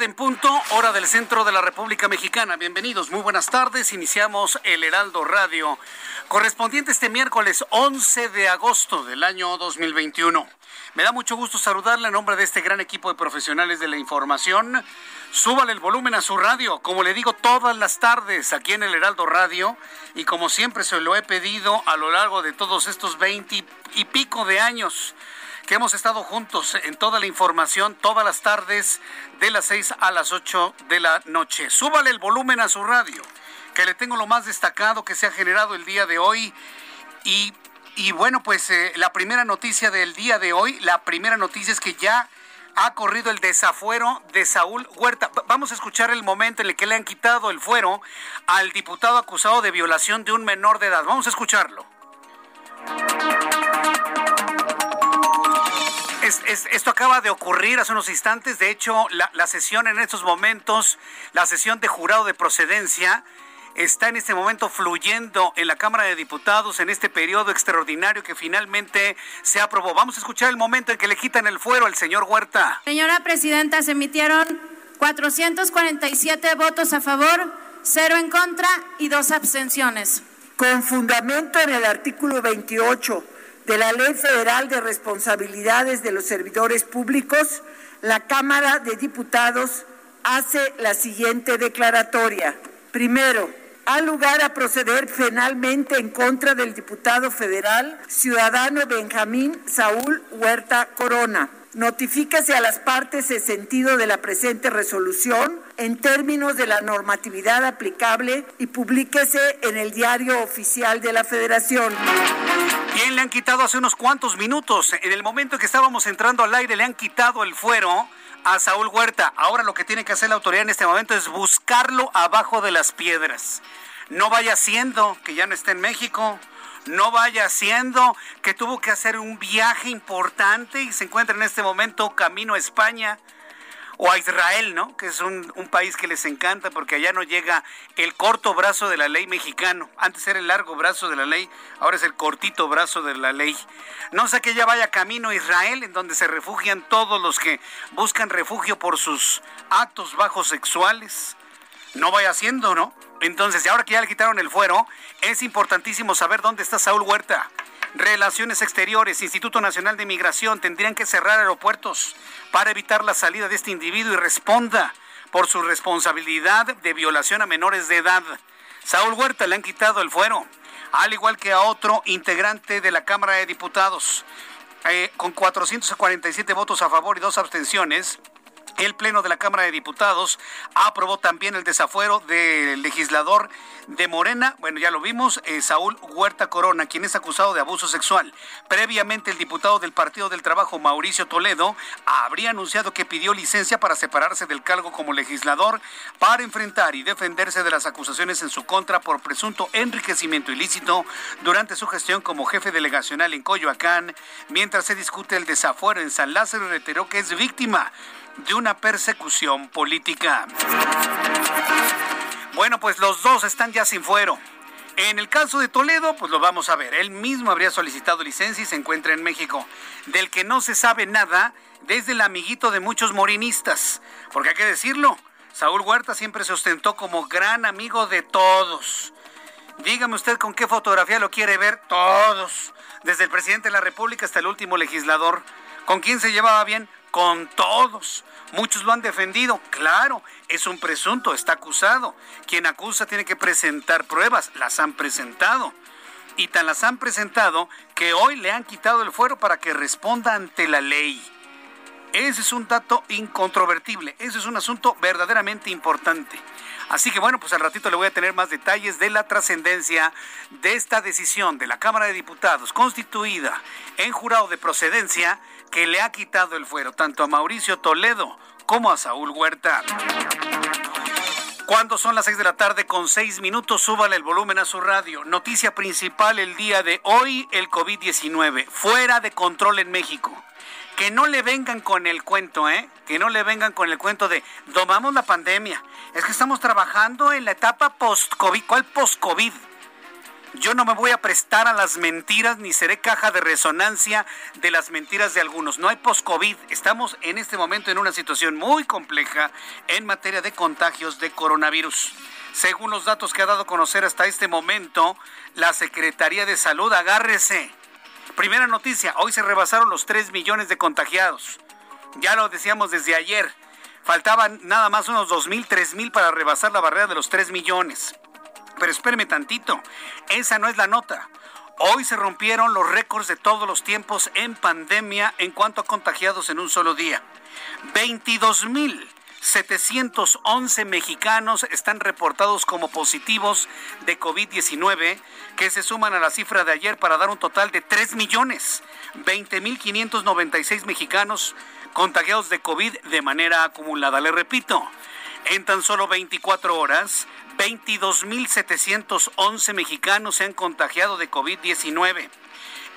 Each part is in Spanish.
Tarde en punto, hora del centro de la República Mexicana. Bienvenidos, muy buenas tardes. Iniciamos el Heraldo Radio, correspondiente este miércoles 11 de agosto del año 2021. Me da mucho gusto saludarle en nombre de este gran equipo de profesionales de la información. Súbale el volumen a su radio, como le digo todas las tardes aquí en el Heraldo Radio. Y como siempre se lo he pedido a lo largo de todos estos veinte y pico de años que hemos estado juntos en toda la información todas las tardes de las 6 a las 8 de la noche. Súbale el volumen a su radio, que le tengo lo más destacado que se ha generado el día de hoy. Y, y bueno, pues eh, la primera noticia del día de hoy, la primera noticia es que ya ha corrido el desafuero de Saúl Huerta. Vamos a escuchar el momento en el que le han quitado el fuero al diputado acusado de violación de un menor de edad. Vamos a escucharlo. Es, es, esto acaba de ocurrir hace unos instantes. De hecho, la, la, sesión en estos momentos, la sesión de jurado de procedencia, está en este momento fluyendo en la Cámara de Diputados en este periodo extraordinario que finalmente se aprobó. Vamos a escuchar el momento en que le quitan el fuero al señor Huerta. Señora Presidenta, se emitieron 447 votos a favor, cero en contra y dos abstenciones. Con fundamento en el artículo 28 de la Ley Federal de Responsabilidades de los Servidores Públicos, la Cámara de Diputados hace la siguiente declaratoria. Primero, ha lugar a proceder penalmente en contra del diputado federal ciudadano Benjamín Saúl Huerta Corona. Notifíquese a las partes el sentido de la presente resolución en términos de la normatividad aplicable y publíquese en el diario oficial de la Federación. Bien, le han quitado hace unos cuantos minutos. En el momento en que estábamos entrando al aire, le han quitado el fuero a Saúl Huerta. Ahora lo que tiene que hacer la autoridad en este momento es buscarlo abajo de las piedras. No vaya siendo que ya no esté en México. No vaya siendo que tuvo que hacer un viaje importante y se encuentra en este momento camino a España o a Israel, ¿no? Que es un, país que les encanta porque allá no llega el corto brazo de la ley mexicano. Antes era el largo brazo de la ley, ahora es el cortito brazo de la ley. No sé que ella vaya camino a Israel, en donde se refugian todos los que buscan refugio por sus actos bajos sexuales. No vaya haciendo, ¿no? Entonces, ahora que ya le quitaron el fuero, es importantísimo saber dónde está Saúl Huerta. Relaciones Exteriores, Instituto Nacional de Migración tendrían que cerrar aeropuertos para evitar la salida de este individuo y responda por su responsabilidad de violación a menores de edad. Saúl Huerta le han quitado el fuero, al igual que a otro integrante de la Cámara de Diputados. Eh, con 447 votos a favor y dos abstenciones, el Pleno de la Cámara de Diputados aprobó también el desafuero del legislador de Morena, bueno, ya lo vimos, eh, Saúl Huerta Corona, quien es acusado de abuso sexual. Previamente, el diputado del Partido del Trabajo, Mauricio Toledo, habría anunciado que pidió licencia para separarse del cargo como legislador para enfrentar y defenderse de las acusaciones en su contra por presunto enriquecimiento ilícito durante su gestión como jefe delegacional en Coyoacán, mientras se discute el desafuero en San Lázaro, reiteró que es víctima de una persecución política. Bueno, pues los dos están ya sin fuero. En el caso de Toledo, pues lo vamos a ver. Él mismo habría solicitado licencia y se encuentra en México. Del que no se sabe nada desde el amiguito de muchos morinistas. Porque hay que decirlo, Saúl Huerta siempre se ostentó como gran amigo de todos. Dígame usted con qué fotografía lo quiere ver. Todos. Desde el presidente de la República hasta el último legislador. ¿Con quién se llevaba bien? Con todos. Muchos lo han defendido. Claro, es un presunto, está acusado. Quien acusa tiene que presentar pruebas. Las han presentado. Y tan las han presentado que hoy le han quitado el fuero para que responda ante la ley. Ese es un dato incontrovertible. Ese es un asunto verdaderamente importante. Así que bueno, pues al ratito le voy a tener más detalles de la trascendencia de esta decisión de la Cámara de Diputados constituida en jurado de procedencia que le ha quitado el fuero tanto a Mauricio Toledo como a Saúl Huerta. Cuando son las seis de la tarde con seis minutos, súbale el volumen a su radio. Noticia principal el día de hoy, el COVID-19, fuera de control en México que no le vengan con el cuento, ¿eh? Que no le vengan con el cuento de domamos la pandemia. Es que estamos trabajando en la etapa post-COVID. ¿Cuál post-COVID? Yo no me voy a prestar a las mentiras ni seré caja de resonancia de las mentiras de algunos. No hay post-COVID. Estamos en este momento en una situación muy compleja en materia de contagios de coronavirus. Según los datos que ha dado a conocer hasta este momento, la Secretaría de Salud, agárrese, Primera noticia, hoy se rebasaron los 3 millones de contagiados. Ya lo decíamos desde ayer. Faltaban nada más unos 2 mil, 3 mil para rebasar la barrera de los 3 millones. Pero espéreme tantito, esa no es la nota. Hoy se rompieron los récords de todos los tiempos en pandemia en cuanto a contagiados en un solo día. 22 mil 711 mexicanos están reportados como positivos de COVID-19, que se suman a la cifra de ayer para dar un total de 3 millones 20 mil 596 mexicanos contagiados de COVID de manera acumulada. Le repito, en tan solo 24 horas, 22.711 mexicanos se han contagiado de COVID-19.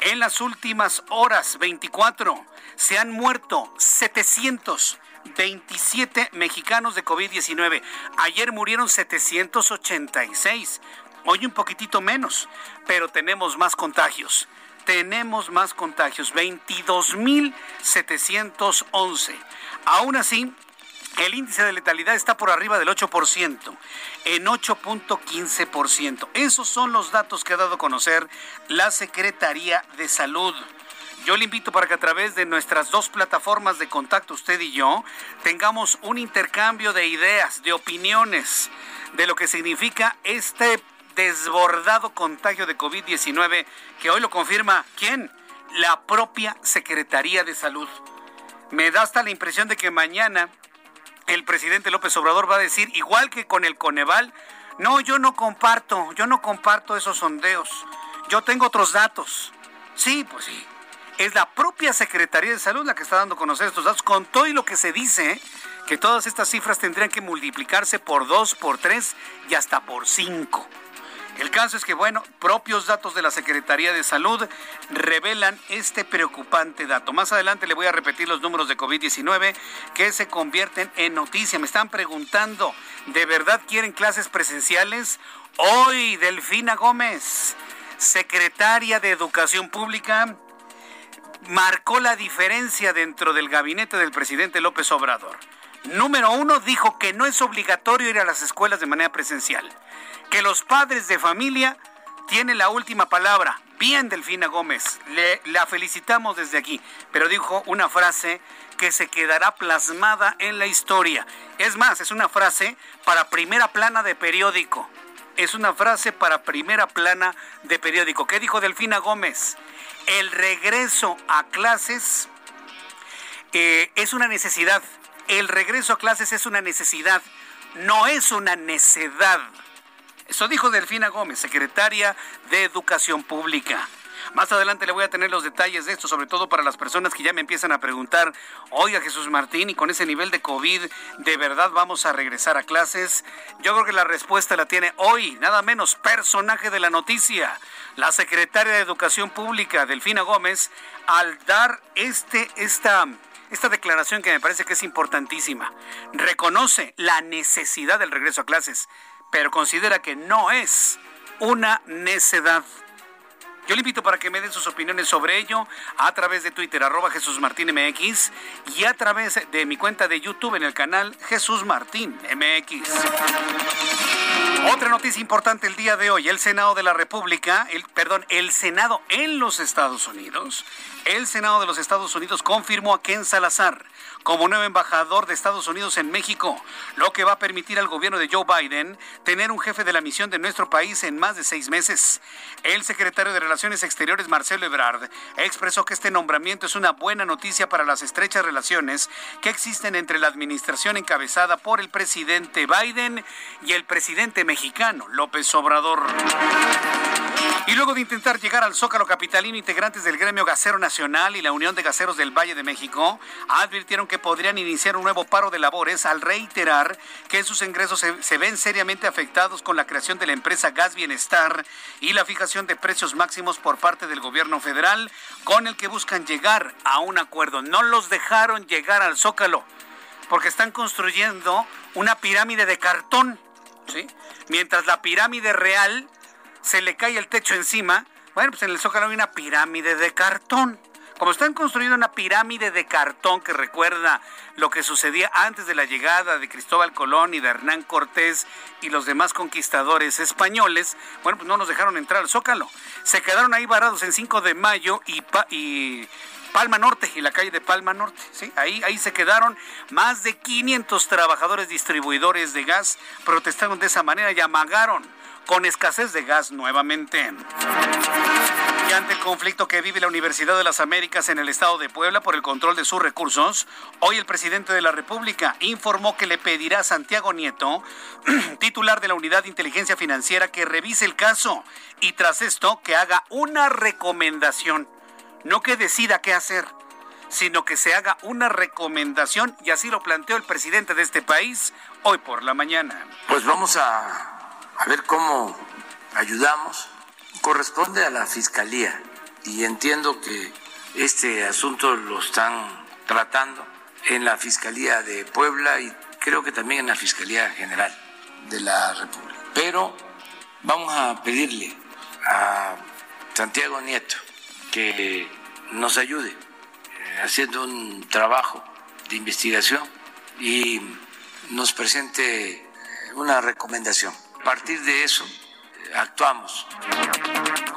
En las últimas horas, 24, se han muerto 700 27 mexicanos de COVID-19. Ayer murieron 786. Hoy un poquitito menos, pero tenemos más contagios. Tenemos más contagios, 22.711. Aún así, el índice de letalidad está por arriba del 8%, en 8.15%. Esos son los datos que ha dado a conocer la Secretaría de Salud. Yo le invito para que a través de nuestras dos plataformas de contacto, usted y yo, tengamos un intercambio de ideas, de opiniones, de lo que significa este desbordado contagio de COVID-19, que hoy lo confirma, ¿quién? La propia Secretaría de Salud. Me da hasta la impresión de que mañana el presidente López Obrador va a decir, igual que con el Coneval, no, yo no comparto, yo no comparto esos sondeos, yo tengo otros datos. Sí, pues sí, es la propia Secretaría de Salud la que está dando a conocer estos datos, con todo y lo que se dice, que todas estas cifras tendrían que multiplicarse por dos, por tres y hasta por cinco. El caso es que, bueno, propios datos de la Secretaría de Salud revelan este preocupante dato. Más adelante le voy a repetir los números de COVID-19 que se convierten en noticia. Me están preguntando, ¿de verdad quieren clases presenciales? Hoy, Delfina Gómez, secretaria de Educación Pública, marcó la diferencia dentro del gabinete del presidente López Obrador. Número uno, dijo que no es obligatorio ir a las escuelas de manera presencial, que los padres de familia tienen la última palabra. Bien, Delfina Gómez, le, la felicitamos desde aquí, pero dijo una frase que se quedará plasmada en la historia. Es más, es una frase para primera plana de periódico. Es una frase para primera plana de periódico. ¿Qué dijo Delfina Gómez? el regreso a clases eh, es una necesidad. El regreso a clases es una necesidad, no es una necedad. Eso dijo Delfina Gómez, secretaria de Educación Pública. Más adelante le voy a tener los detalles de esto, sobre todo para las personas que ya me empiezan a preguntar, oiga Jesús Martín, y con ese nivel de COVID, ¿de verdad vamos a regresar a clases? Yo creo que la respuesta la tiene hoy, nada menos personaje de la noticia, la secretaria de Educación Pública, Delfina Gómez, al dar este, esta, esta declaración que me parece que es importantísima. Reconoce la necesidad del regreso a clases, pero considera que no es una necedad. Yo le invito para que me den sus opiniones sobre ello a través de Twitter, arroba Jesús Martín MX, y a través de mi cuenta de YouTube en el canal Jesús Martín MX. Otra noticia importante el día de hoy, el Senado de la República, perdón, el Senado en los Estados Unidos, el Senado de los Estados Unidos confirmó a Ken Salazar como nuevo embajador de Estados Unidos en México, lo que va a permitir al gobierno de Joe Biden tener un jefe de la misión de nuestro país en más de seis meses. El secretario de Relaciones Exteriores, Marcelo Ebrard, expresó que este nombramiento es una buena noticia para las estrechas relaciones que existen entre la administración encabezada por el presidente Biden y el presidente mexicano, López Obrador. Y luego de intentar llegar al Zócalo Capitalino, integrantes del gremio Gasero Nacional y la Unión de Gaseros del Valle de México advirtieron que podrían iniciar un nuevo paro de labores al reiterar que sus ingresos se, ven seriamente afectados con la creación de la empresa Gas Bienestar y la fijación de precios máximos por parte del gobierno federal, con el que buscan llegar a un acuerdo. No los dejaron llegar al Zócalo, porque están construyendo una pirámide de cartón. Mientras la pirámide real se le cae el techo encima, bueno, pues en el Zócalo hay una pirámide de cartón. Como están construyendo una pirámide de cartón que recuerda lo que sucedía antes de la llegada de Cristóbal Colón y de Hernán Cortés y los demás conquistadores españoles, bueno, pues no nos dejaron entrar al Zócalo. Se quedaron ahí varados en 5 de mayo y, pa y Palma Norte y la calle de Palma Norte. ¿sí? Ahí, ahí se quedaron más de 500 trabajadores distribuidores de gas, protestaron de esa manera y amagaron con escasez de gas nuevamente. Y ante el conflicto que vive la Universidad de las Américas en el estado de Puebla por el control de sus recursos, hoy el presidente de la República informó que le pedirá a Santiago Nieto, titular de la Unidad de Inteligencia Financiera, que revise el caso y tras esto que haga una recomendación, no que decida qué hacer sino que se haga una recomendación y así lo planteó el presidente de este país hoy por la mañana. Pues vamos a a ver cómo ayudamos. Corresponde a la Fiscalía y entiendo que este asunto lo están tratando en la Fiscalía de Puebla y creo que también en la Fiscalía General de la República. Pero vamos a pedirle a Santiago Nieto que nos ayude haciendo un trabajo de investigación y nos presente una recomendación a partir de eso actuamos.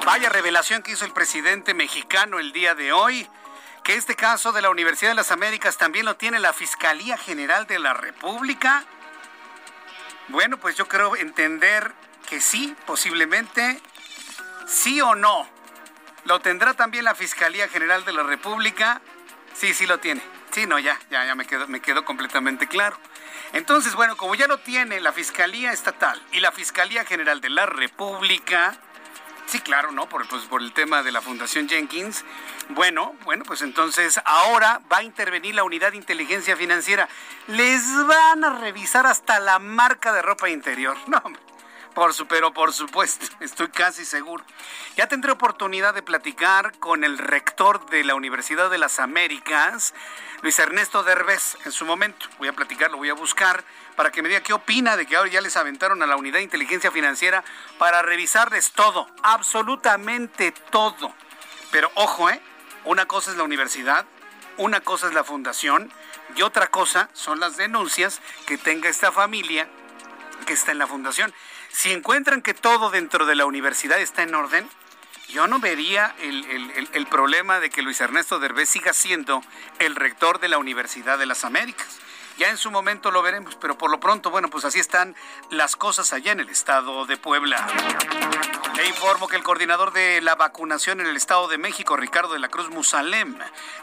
Vaya revelación que hizo el presidente mexicano el día de hoy, que este caso de la Universidad de las Américas también lo tiene la Fiscalía General de la República. Bueno, pues yo creo entender que sí, posiblemente, sí o no. ¿Lo tendrá también la Fiscalía General de la República? Sí, sí lo tiene. Sí, no, ya, ya, ya me quedó, me quedó completamente claro. Entonces, bueno, como ya lo tiene la Fiscalía Estatal y la Fiscalía General de la República, sí, claro, ¿no? Por, pues, por el tema de la Fundación Jenkins. Bueno, bueno, pues entonces ahora va a intervenir la Unidad de Inteligencia Financiera. Les van a revisar hasta la marca de ropa interior. No, hombre. Por su, pero por supuesto, estoy casi seguro. Ya tendré oportunidad de platicar con el rector de la Universidad de las Américas, Luis Ernesto Derbez, en su momento. Voy a platicar, lo voy a buscar para que me diga qué opina de que ahora ya les aventaron a la unidad de inteligencia financiera para revisarles todo, absolutamente todo. Pero ojo, ¿eh? Una cosa es la universidad, una cosa es la fundación y otra cosa son las denuncias que tenga esta familia que está en la fundación. Si encuentran que todo dentro de la universidad está en orden, yo no vería el, el, el, problema de que Luis Ernesto Derbez siga siendo el rector de la Universidad de las Américas. Ya en su momento lo veremos, pero por lo pronto, bueno, pues así están las cosas allá en el estado de Puebla. Le informo que el coordinador de la vacunación en el Estado de México, Ricardo de la Cruz Musalem,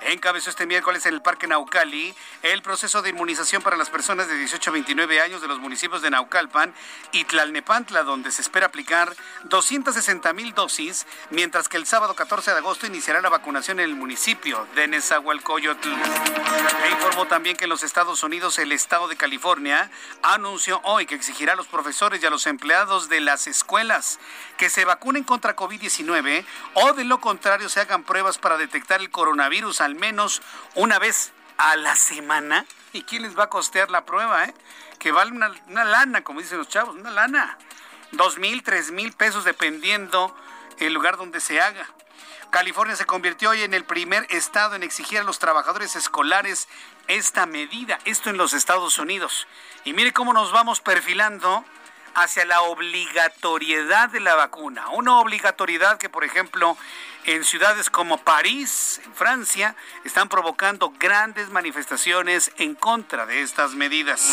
encabezó este miércoles en el Parque Naucali el proceso de inmunización para las personas de 18 a 29 años de los municipios de Naucalpan y Tlalnepantla, donde se espera aplicar 260 mil dosis, mientras que el sábado 14 de agosto iniciará la vacunación en el municipio de Nezahualcóyotl. Le informó también que en los Estados Unidos el Estado de California anunció hoy que exigirá a los profesores y a los empleados de las escuelas que se vacunen contra COVID-19 o de lo contrario se hagan pruebas para detectar el coronavirus al menos una vez a la semana. ¿Y quién les va a costear la prueba? Eh? Que vale una, una lana, como dicen los chavos, una lana. dos mil, tres mil pesos dependiendo el lugar donde se haga. California se convirtió hoy en el primer estado en exigir a los trabajadores escolares esta medida, esto en los Estados Unidos. Y mire cómo nos vamos perfilando hacia la obligatoriedad de la vacuna. Una obligatoriedad que, por ejemplo, en ciudades como París, en Francia, están provocando grandes manifestaciones en contra de estas medidas.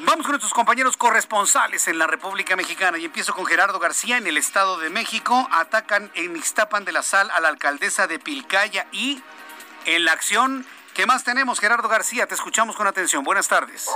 Vamos con nuestros compañeros corresponsales en la República Mexicana y empiezo con Gerardo García en el Estado de México. Atacan en Ixtapan de la Sal a la alcaldesa de Pilcaya y en la acción ¿Qué más tenemos, Gerardo García? Te escuchamos con atención. Buenas tardes.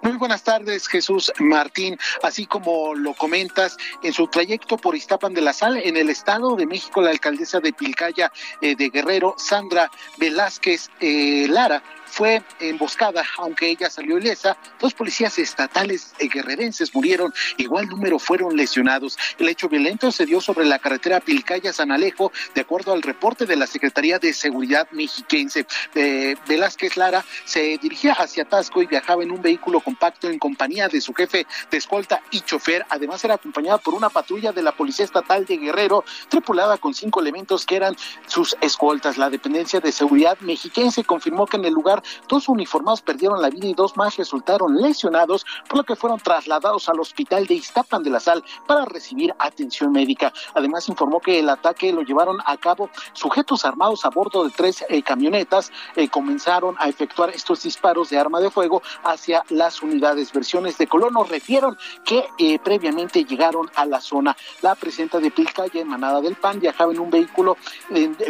Muy buenas tardes, Jesús Martín. Así como lo comentas, en su trayecto por Iztapan de la Sal, en el Estado de México, la alcaldesa de Pilcaya eh, de Guerrero, Sandra Velázquez eh, Lara, fue emboscada, aunque ella salió ilesa. Dos policías estatales guerrerenses murieron, igual número fueron lesionados. El hecho violento se dio sobre la carretera Pilcaya-San Alejo, de acuerdo al reporte de la Secretaría de Seguridad mexiquense. Eh, Velázquez Lara se dirigía hacia Tasco y viajaba en un vehículo compacto en compañía de su jefe de escolta y chofer. Además, era acompañada por una patrulla de la Policía Estatal de Guerrero, tripulada con cinco elementos que eran sus escoltas. La dependencia de seguridad mexiquense confirmó que en el lugar dos uniformados perdieron la vida y dos más resultaron lesionados, por lo que fueron trasladados al hospital de Iztapan de la Sal para recibir atención médica. Además, informó que el ataque lo llevaron a cabo sujetos armados a bordo de tres eh, camionetas. Eh, comenzaron a efectuar estos disparos de arma de fuego hacia las unidades. Versiones de Colono refieren que eh, previamente llegaron a la zona. La presidenta de Pilcaya, emanada del PAN, viajaba en un vehículo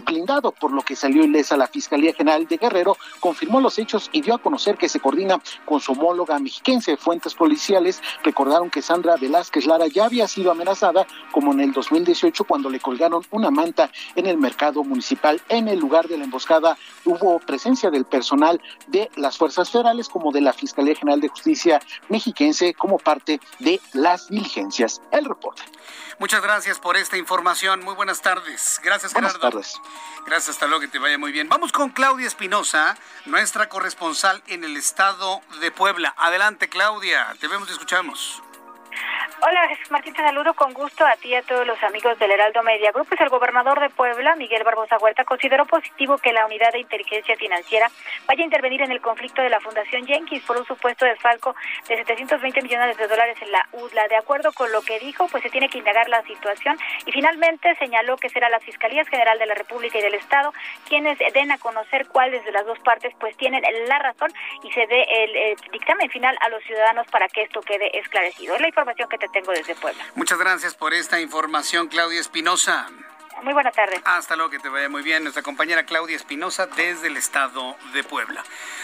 blindado, por lo que salió ilesa la Fiscalía General de Guerrero, confirmó los hechos y dio a conocer que se coordina con su homóloga mexiquense. Fuentes policiales recordaron que Sandra Velázquez Lara ya había sido amenazada como en el 2018 cuando le colgaron una manta en el mercado municipal. En el lugar de la emboscada hubo presencia del personal de las fuerzas federales como de la Fiscalía General de Justicia mexiquense como parte de las diligencias. El reporte. Muchas gracias por esta información. Muy buenas tardes. Gracias, Gerardo. Buenas tardes. Gracias, hasta luego, que te vaya muy bien. Vamos con Claudia Espinosa, nuestra corresponsal en el estado de Puebla. Adelante, Claudia. Te vemos y escuchamos. Hola Martín, te saludo con gusto a ti y a todos los amigos del Heraldo Media Group. Pues el gobernador de Puebla, Miguel Barbosa Huerta, consideró positivo que la unidad de inteligencia financiera vaya a intervenir en el conflicto de la Fundación Jenkins por un supuesto desfalco de 720 millones de dólares en la UDLA. De acuerdo con lo que dijo, pues se tiene que indagar la situación y finalmente señaló que será la Fiscalía General de la República y del Estado quienes den a conocer cuáles de las dos partes pues tienen la razón y se dé el, dictamen final a los ciudadanos para que esto quede esclarecido. Es la información que te tengo desde Puebla. Muchas gracias por esta información, Claudia Espinosa. Muy buena tarde. Hasta luego, que te vaya muy bien. Nuestra compañera Claudia Espinosa desde el estado de Puebla.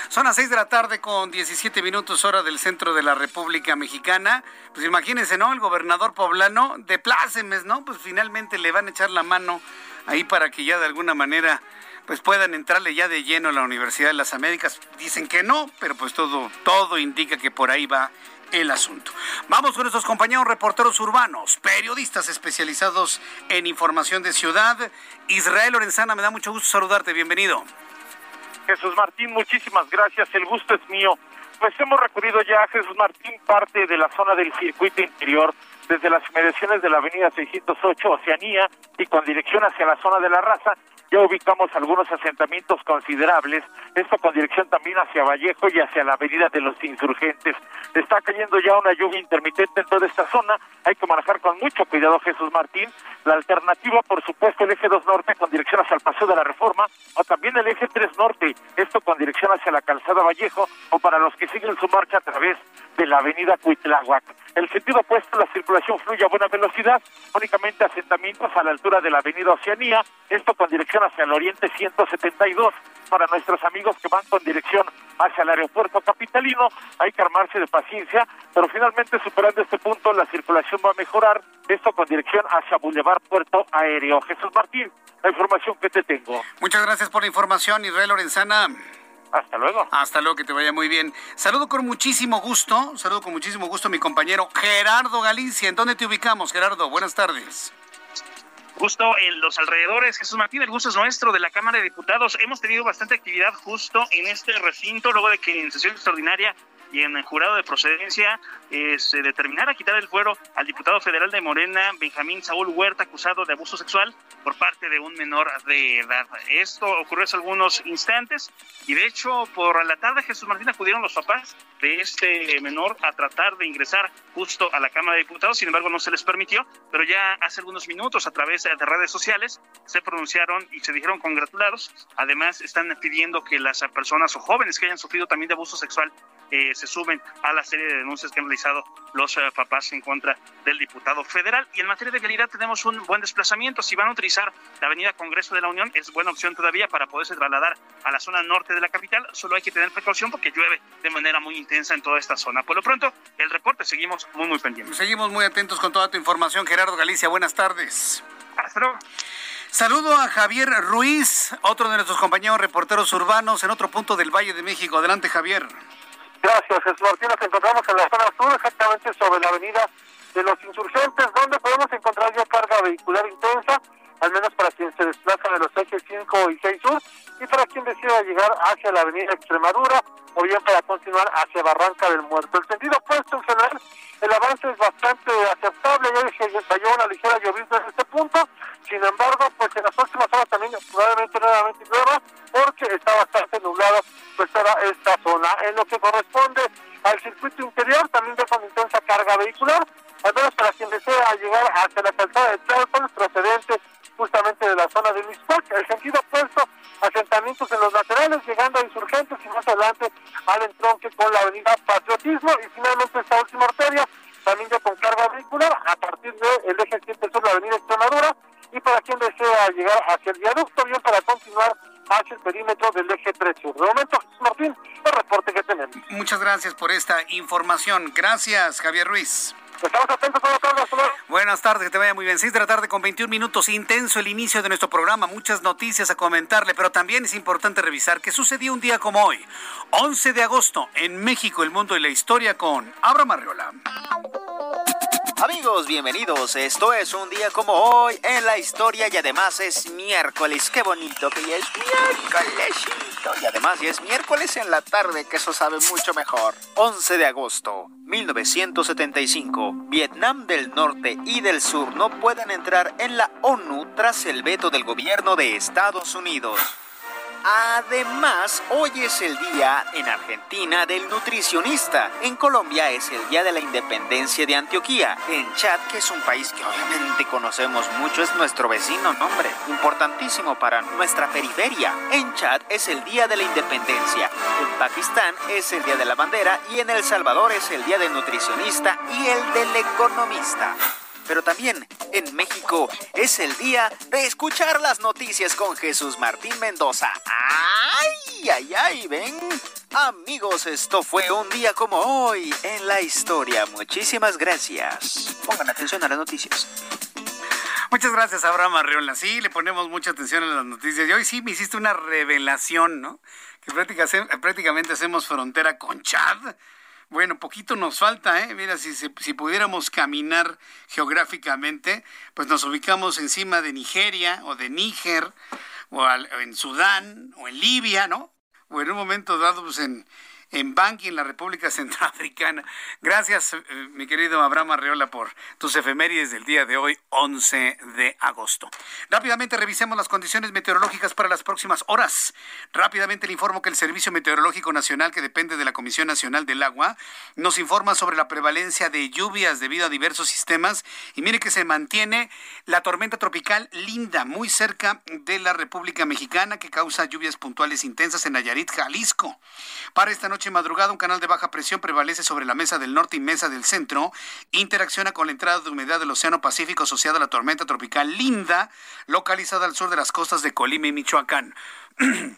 Son las 6 de la tarde con 17 minutos hora del centro de la República Mexicana. Pues imagínense, ¿no? El gobernador poblano de plácemes, ¿no? Pues finalmente le van a echar la mano ahí para que ya de alguna manera pues puedan entrarle ya de lleno a la Universidad de las Américas. Dicen que no, pero pues todo, todo indica que por ahí va el asunto. Vamos con nuestros compañeros reporteros urbanos, periodistas especializados en información de ciudad. Israel Lorenzana, me da mucho gusto saludarte, bienvenido. Jesús Martín, muchísimas gracias, el gusto es mío. Pues hemos recorrido ya, Jesús Martín, parte de la zona del circuito interior, desde las inmediaciones de la avenida 608 Oceanía y con dirección hacia la zona de la raza, ya ubicamos algunos asentamientos considerables, esto con dirección también hacia Vallejo y hacia la avenida de los insurgentes. Está cayendo ya una lluvia intermitente en toda esta zona, hay que manejar con mucho cuidado Jesús Martín. La alternativa, por supuesto, el eje 2 norte con dirección hacia el Paseo de la Reforma, o también el eje 3 norte, esto con dirección hacia la calzada Vallejo, o para los que siguen su marcha a través de la avenida Cuitláhuac. El sentido opuesto, la circulación fluye a buena velocidad, únicamente asentamientos a la altura de la avenida Oceanía, esto con dirección hacia el oriente 172. Para nuestros amigos que van con dirección hacia el aeropuerto capitalino, hay que armarse de paciencia, pero finalmente superando este punto la circulación va a mejorar, esto con dirección hacia Boulevard Puerto Aéreo. Jesús Martín, la información que te tengo. Muchas gracias por la información, Israel Lorenzana. Hasta luego. Hasta luego, que te vaya muy bien. Saludo con muchísimo gusto, saludo con muchísimo gusto a mi compañero Gerardo Galicia. ¿En dónde te ubicamos, Gerardo? Buenas tardes. Justo en los alrededores, Jesús Martín, el gusto es nuestro de la Cámara de Diputados. Hemos tenido bastante actividad justo en este recinto, luego de que en sesión extraordinaria y en el jurado de procedencia eh, se determinara quitar el fuero al diputado federal de Morena, Benjamín Saúl Huerta, acusado de abuso sexual por parte de un menor de edad. Esto ocurrió hace algunos instantes y de hecho por la tarde Jesús Martín acudieron los papás de este menor a tratar de ingresar justo a la Cámara de Diputados, sin embargo no se les permitió, pero ya hace algunos minutos a través de redes sociales se pronunciaron y se dijeron congratulados. Además están pidiendo que las personas o jóvenes que hayan sufrido también de abuso sexual eh, se suben a la serie de denuncias que han realizado los eh, papás en contra del diputado federal. Y en materia de vialidad tenemos un buen desplazamiento. Si van a utilizar la avenida Congreso de la Unión, es buena opción todavía para poderse trasladar a la zona norte de la capital. Solo hay que tener precaución porque llueve de manera muy intensa en toda esta zona. Por lo pronto, el reporte seguimos muy, muy pendientes. Seguimos muy atentos con toda tu información. Gerardo Galicia, buenas tardes. Hasta luego. Saludo a Javier Ruiz, otro de nuestros compañeros reporteros urbanos en otro punto del Valle de México. Adelante, Javier. Gracias, Jesús Martín. Nos encontramos en la zona sur, exactamente sobre la avenida de los insurgentes, donde podemos encontrar ya carga vehicular intensa, al menos para quien se desplaza de los ejes 5 y 6 sur, y para quien decida llegar hacia la avenida Extremadura, o bien para continuar hacia Barranca del Muerto. El sentido opuesto en general, el avance es bastante aceptable, ya dije, cayó una ligera llovizna en este punto, sin embargo, pues en las últimas horas también probablemente nuevamente llueva, porque está bastante nublado pues toda esta zona. En lo que corresponde al circuito interior, también con intensa carga vehicular, al para quien desea llegar hacia la calzada de Tlalpan, procedente justamente de la zona de Mispac, el sentido opuesto, asentamientos en los laterales, llegando a insurgentes y más adelante al entronque con la avenida Patriotismo y finalmente esta última arteria, también ya con carga vehicular, a partir del eje 7 sur, la avenida Extremadura, y para quien desea llegar hacia el viaducto, bien para continuar hacia el perímetro del eje 3 sur. De momento, Martín, el reporte que tenemos. Muchas gracias por esta información. Gracias, Javier Ruiz. Estamos atentos a todos. Buenas tardes, que te vaya muy bien. 6 de la tarde con 21 minutos. Intenso el inicio de nuestro programa. Muchas noticias a comentarle, pero también es importante revisar qué sucedió un día como hoy, 11 de agosto, en México, el mundo y la historia con Abraham Arreola. Amigos, bienvenidos. Esto es un día como hoy en la historia y además es miércoles. Qué bonito que ya es miércolesito. Y además ya es miércoles en la tarde, que eso sabe mucho mejor. 11 de agosto, 1975. Vietnam del Norte y del Sur no pueden entrar en la ONU tras el veto del gobierno de Estados Unidos. Además, hoy es el día en Argentina del nutricionista. En Colombia es el día de la independencia de Antioquía. En Chad, que es un país que obviamente conocemos mucho, es nuestro vecino, nombre, importantísimo para nuestra periferia. En Chad es el día de la independencia. En Pakistán es el día de la bandera y en El Salvador es el día del nutricionista y el del economista pero también en México es el día de escuchar las noticias con Jesús Martín Mendoza. ¡Ay, ay, ay! ¿Ven? Amigos, esto fue un día como hoy en la historia. Muchísimas gracias. Pongan atención a las noticias. Muchas gracias, Abraham Arreola. Sí, le ponemos mucha atención a las noticias. Y hoy sí me hiciste una revelación, ¿no? Que prácticamente hacemos frontera con Chad. Bueno, poquito nos falta, ¿eh? Mira, si, si pudiéramos caminar geográficamente, pues nos ubicamos encima de Nigeria o de Níger o en Sudán o en Libia, ¿no? O en un momento dado, pues en, en Banqui, en la República Centroafricana. Gracias, eh, mi querido Abraham Arreola, por tus efemérides del día de hoy, 11 de agosto. Rápidamente revisemos las condiciones meteorológicas para las próximas horas. Rápidamente le informo que el Servicio Meteorológico Nacional, que depende de la Comisión Nacional del Agua, nos informa sobre la prevalencia de lluvias debido a diversos sistemas. Y mire que se mantiene la tormenta tropical Linda, muy cerca de la República Mexicana, que causa lluvias puntuales intensas en Nayarit, Jalisco. Para esta noche madrugada, un canal de baja presión prevalece sobre la mesa del norte y mesa del centro. Interacciona con la entrada de humedad del Océano Pacífico asociada a la tormenta tropical Linda, localizada al sur de las costas de Colima y Michoacán.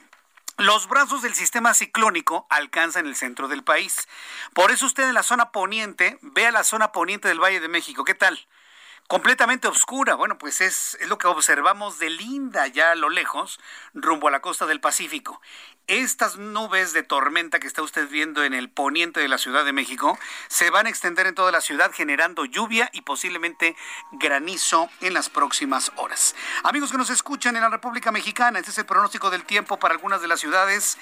Los brazos del sistema ciclónico alcanzan el centro del país. Por eso usted en la zona poniente, vea la zona poniente del Valle de México. ¿Qué tal? completamente oscura. Bueno, pues es, es, lo que observamos de Linda ya a lo lejos, rumbo a la costa del Pacífico. Estas nubes de tormenta que está usted viendo en el poniente de la Ciudad de México se van a extender en toda la ciudad generando lluvia y posiblemente granizo en las próximas horas. Amigos que nos escuchan en la República Mexicana, este es el pronóstico del tiempo para algunas de las ciudades.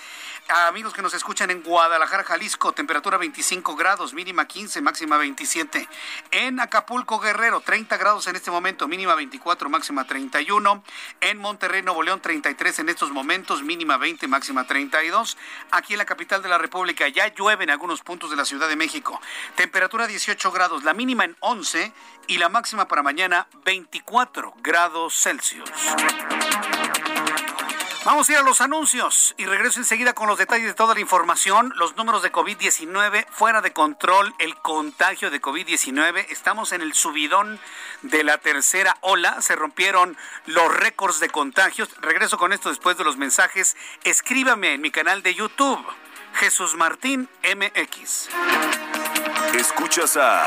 Amigos que nos escuchan en Guadalajara, Jalisco, temperatura 25 grados, mínima 15, máxima 27. En Acapulco, Guerrero, 30 grados en este momento, mínima 24, máxima 31. En Monterrey, Nuevo León, 33 en estos momentos, mínima 20, máxima 30. 32. Aquí en la capital de la República ya llueve en algunos puntos de la Ciudad de México. Temperatura 18 grados, la mínima en 11 y la máxima para mañana 24 grados Celsius. Vamos a ir a los anuncios y regreso enseguida con los detalles de toda la información, los números de COVID-19 fuera de control, el contagio de COVID-19. Estamos en el subidón de la tercera ola, se rompieron los récords de contagios. Regreso con esto después de los mensajes. Escríbame en mi canal de YouTube, Jesús Martín MX. Escuchas a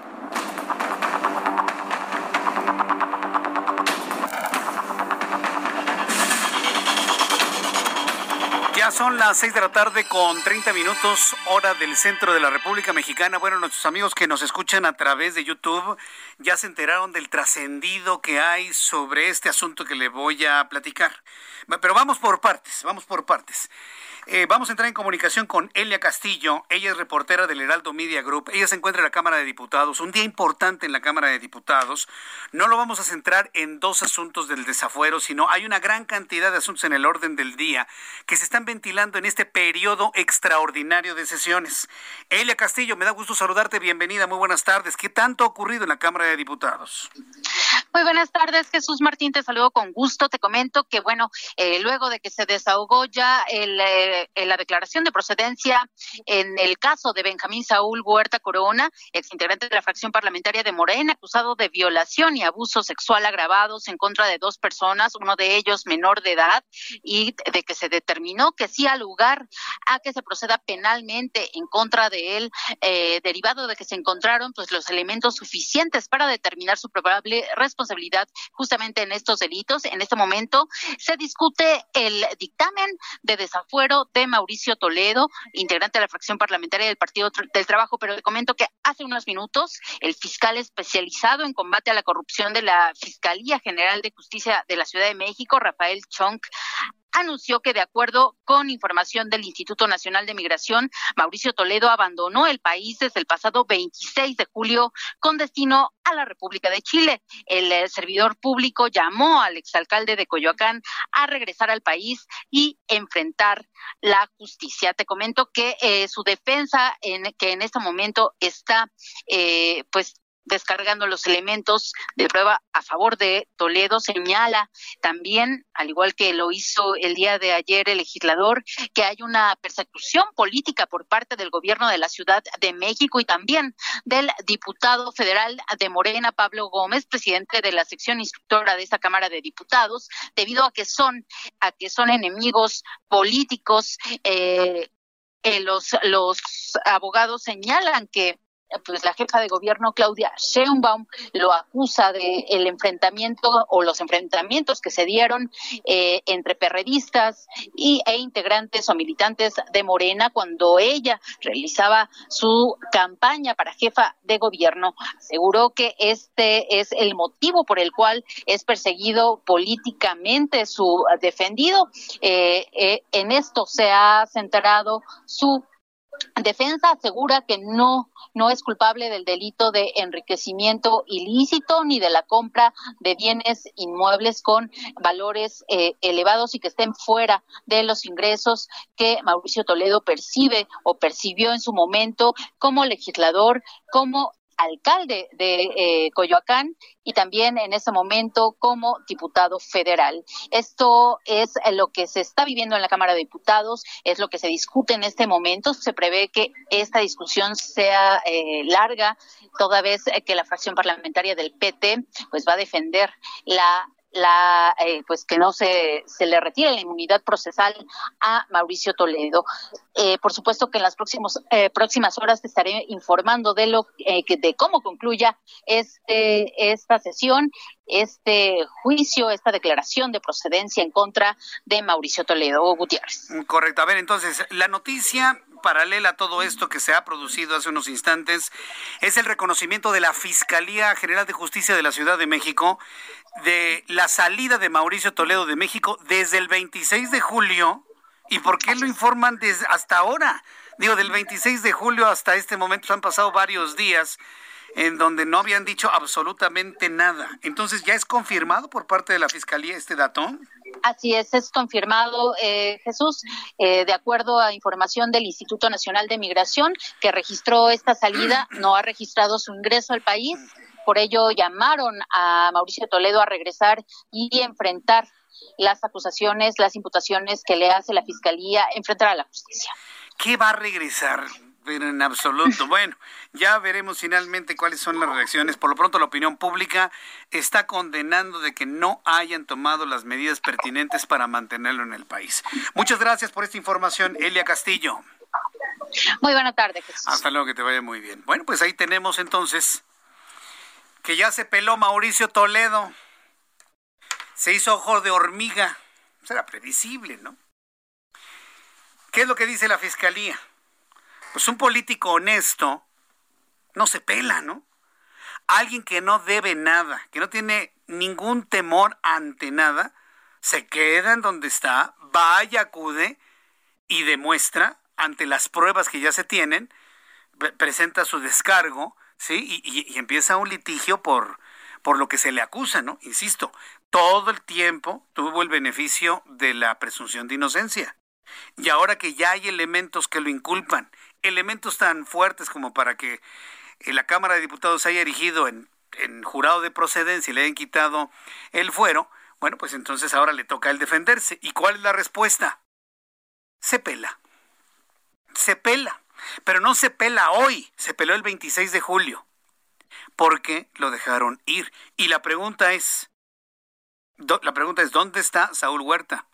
Son las 6 de la tarde con 30 minutos, hora del centro de la República Mexicana. Bueno, nuestros amigos que nos escuchan a través de YouTube ya se enteraron del trascendido que hay sobre este asunto que le voy a platicar. Pero vamos por partes, vamos por partes. Eh, vamos a entrar en comunicación con Elia Castillo. Ella es reportera del Heraldo Media Group. Ella se encuentra en la Cámara de Diputados. Un día importante en la Cámara de Diputados. No lo vamos a centrar en dos asuntos del desafuero, sino hay una gran cantidad de asuntos en el orden del día que se están ventilando en este periodo extraordinario de sesiones. Elia Castillo, me da gusto saludarte. Bienvenida. Muy buenas tardes. ¿Qué tanto ha ocurrido en la Cámara de Diputados? Muy buenas tardes, Jesús Martín. Te saludo con gusto. Te comento que, bueno, eh, luego de que se desahogó ya el. Eh, la declaración de procedencia en el caso de Benjamín Saúl Huerta Corona, exintegrante de la fracción parlamentaria de Morena, acusado de violación y abuso sexual agravados en contra de dos personas, uno de ellos menor de edad, y de que se determinó que sí al lugar a que se proceda penalmente en contra de él, eh, derivado de que se encontraron pues los elementos suficientes para determinar su probable responsabilidad justamente en estos delitos. En este momento se discute el dictamen de desafuero de Mauricio Toledo, integrante de la fracción parlamentaria del Partido del Trabajo, pero le comento que hace unos minutos el fiscal especializado en combate a la corrupción de la Fiscalía General de Justicia de la Ciudad de México, Rafael Chonk, anunció que de acuerdo con información del Instituto Nacional de Migración, Mauricio Toledo abandonó el país desde el pasado 26 de julio con destino a la República de Chile. El eh, servidor público llamó al exalcalde de Coyoacán a regresar al país y enfrentar la justicia. Te comento que eh, su defensa, en, que en este momento está eh, pues descargando los elementos de prueba a favor de Toledo, señala también, al igual que lo hizo el día de ayer el legislador, que hay una persecución política por parte del gobierno de la Ciudad de México y también del diputado federal de Morena, Pablo Gómez, presidente de la sección instructora de esta Cámara de Diputados, debido a que son, a que son enemigos políticos. Eh, eh, los, los abogados señalan que pues la jefa de gobierno Claudia Sheinbaum lo acusa de el enfrentamiento o los enfrentamientos que se dieron eh, entre perredistas y e integrantes o militantes de Morena cuando ella realizaba su campaña para jefa de gobierno. Aseguró que este es el motivo por el cual es perseguido políticamente su defendido. Eh, eh, en esto se ha centrado su Defensa asegura que no no es culpable del delito de enriquecimiento ilícito ni de la compra de bienes inmuebles con valores eh, elevados y que estén fuera de los ingresos que Mauricio Toledo percibe o percibió en su momento como legislador, como alcalde de eh, Coyoacán y también en ese momento como diputado federal. Esto es lo que se está viviendo en la Cámara de Diputados, es lo que se discute en este momento. Se prevé que esta discusión sea eh, larga, toda vez que la fracción parlamentaria del PT pues va a defender la la eh, pues que no se, se le retire la inmunidad procesal a Mauricio Toledo. Eh, por supuesto que en las próximos, eh, próximas horas te estaré informando de lo que de cómo concluya este esta sesión, este juicio, esta declaración de procedencia en contra de Mauricio Toledo Gutiérrez. Correcto. A ver, entonces, la noticia paralela a todo esto que se ha producido hace unos instantes es el reconocimiento de la Fiscalía General de Justicia de la Ciudad de México de la salida de Mauricio Toledo de México desde el 26 de julio. ¿Y por qué lo informan desde hasta ahora? Digo, del 26 de julio hasta este momento han pasado varios días en donde no habían dicho absolutamente nada. Entonces, ¿ya es confirmado por parte de la Fiscalía este dato? Así es, es confirmado, eh, Jesús, eh, de acuerdo a información del Instituto Nacional de Migración, que registró esta salida, no ha registrado su ingreso al país, por ello llamaron a Mauricio Toledo a regresar y enfrentar las acusaciones, las imputaciones que le hace la Fiscalía, enfrentar a la justicia. ¿Qué va a regresar? Pero en absoluto. Bueno, ya veremos finalmente cuáles son las reacciones. Por lo pronto, la opinión pública está condenando de que no hayan tomado las medidas pertinentes para mantenerlo en el país. Muchas gracias por esta información, Elia Castillo. Muy buena tarde, Jesús. Hasta luego, que te vaya muy bien. Bueno, pues ahí tenemos entonces que ya se peló Mauricio Toledo. Se hizo ojo de hormiga. Será previsible, ¿no? ¿Qué es lo que dice la fiscalía? Pues un político honesto no se pela, ¿no? Alguien que no debe nada, que no tiene ningún temor ante nada, se queda en donde está, vaya, acude y demuestra ante las pruebas que ya se tienen, presenta su descargo, ¿sí? Y, y, empieza un litigio por, por lo que se le acusa, ¿no? Insisto, todo el tiempo tuvo el beneficio de la presunción de inocencia. Y ahora que ya hay elementos que lo inculpan elementos tan fuertes como para que eh, la Cámara de Diputados haya erigido en, en jurado de procedencia y le hayan quitado el fuero, bueno, pues entonces ahora le toca a él defenderse. ¿Y cuál es la respuesta? Se pela. Se pela. Pero no se pela hoy, se peló el 26 de julio. Porque lo dejaron ir. Y la pregunta es, la pregunta es, ¿dónde está Saúl Huerta?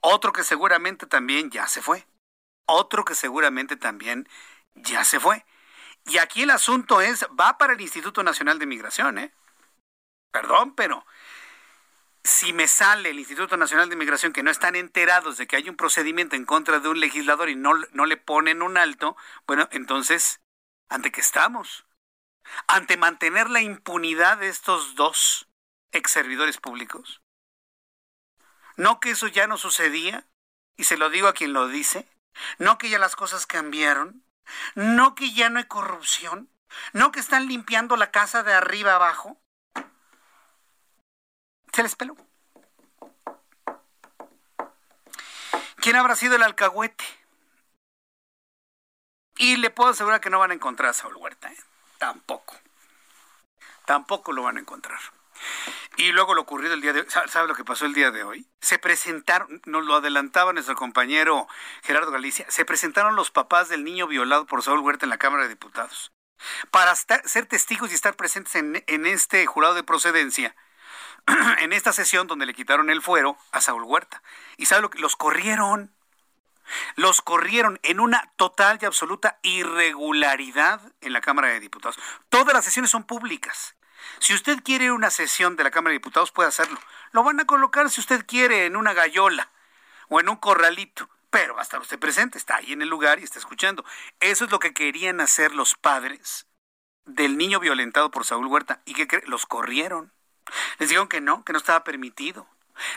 Otro que seguramente también ya se fue otro que seguramente también ya se fue. Y aquí el asunto es, va para el Instituto Nacional de Migración, ¿eh? Perdón, pero si me sale el Instituto Nacional de Migración que no están enterados de que hay un procedimiento en contra de un legislador y no, no le ponen un alto, bueno, entonces, ¿ante qué estamos? ¿Ante mantener la impunidad de estos dos ex servidores públicos? ¿No que eso ya no sucedía? Y se lo digo a quien lo dice. No que ya las cosas cambiaron. No que ya no hay corrupción. No que están limpiando la casa de arriba abajo. Se les peló. ¿Quién habrá sido el alcahuete? Y le puedo asegurar que no van a encontrar a Saúl Huerta. ¿eh? Tampoco. Tampoco lo van a encontrar. Y luego lo ocurrido el día de hoy, ¿sabe lo que pasó el día de hoy? Se presentaron, nos lo adelantaba nuestro compañero Gerardo Galicia, se presentaron los papás del niño violado por Saúl Huerta en la Cámara de Diputados para ser testigos y estar presentes en, en este jurado de procedencia, en esta sesión donde le quitaron el fuero a Saúl Huerta. ¿Y sabe lo que? Los corrieron. Los corrieron en una total y absoluta irregularidad en la Cámara de Diputados. Todas las sesiones son públicas. Si usted quiere una sesión de la Cámara de Diputados, puede hacerlo. Lo van a colocar si usted quiere en una gallola o en un corralito, pero va a estar usted presente, está ahí en el lugar y está escuchando. Eso es lo que querían hacer los padres del niño violentado por Saúl Huerta y que los corrieron. Les dijeron que no, que no estaba permitido.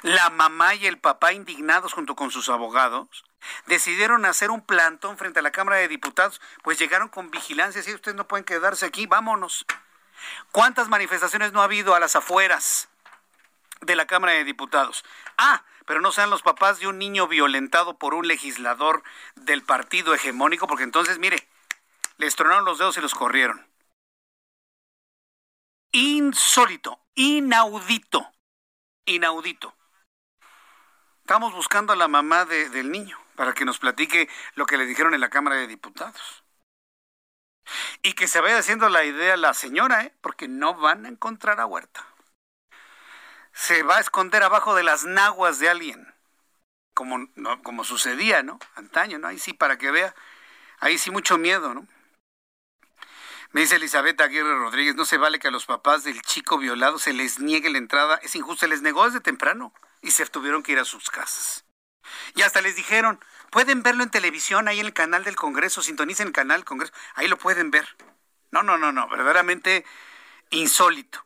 La mamá y el papá, indignados junto con sus abogados, decidieron hacer un plantón frente a la Cámara de Diputados, pues llegaron con vigilancia, si ustedes no pueden quedarse aquí, vámonos. ¿Cuántas manifestaciones no ha habido a las afueras de la Cámara de Diputados? Ah, pero no sean los papás de un niño violentado por un legislador del partido hegemónico, porque entonces, mire, les tronaron los dedos y los corrieron. Insólito, inaudito, inaudito. Estamos buscando a la mamá del niño para que nos platique lo que le dijeron en la Cámara de Diputados. Y que se vaya haciendo la idea la señora, ¿eh? porque no van a encontrar a Huerta. Se va a esconder abajo de las naguas de alguien, como, como sucedía, ¿no? Antaño, ¿no? Ahí sí, para que vea, ahí sí mucho miedo, ¿no? Me dice Elizabeth Aguirre Rodríguez, no se vale que a los papás del chico violado se les niegue la entrada, es injusto, se les negó desde temprano y se tuvieron que ir a sus casas. Y hasta les dijeron, pueden verlo en televisión, ahí en el canal del Congreso, sintonicen el canal del Congreso, ahí lo pueden ver. No, no, no, no, verdaderamente insólito,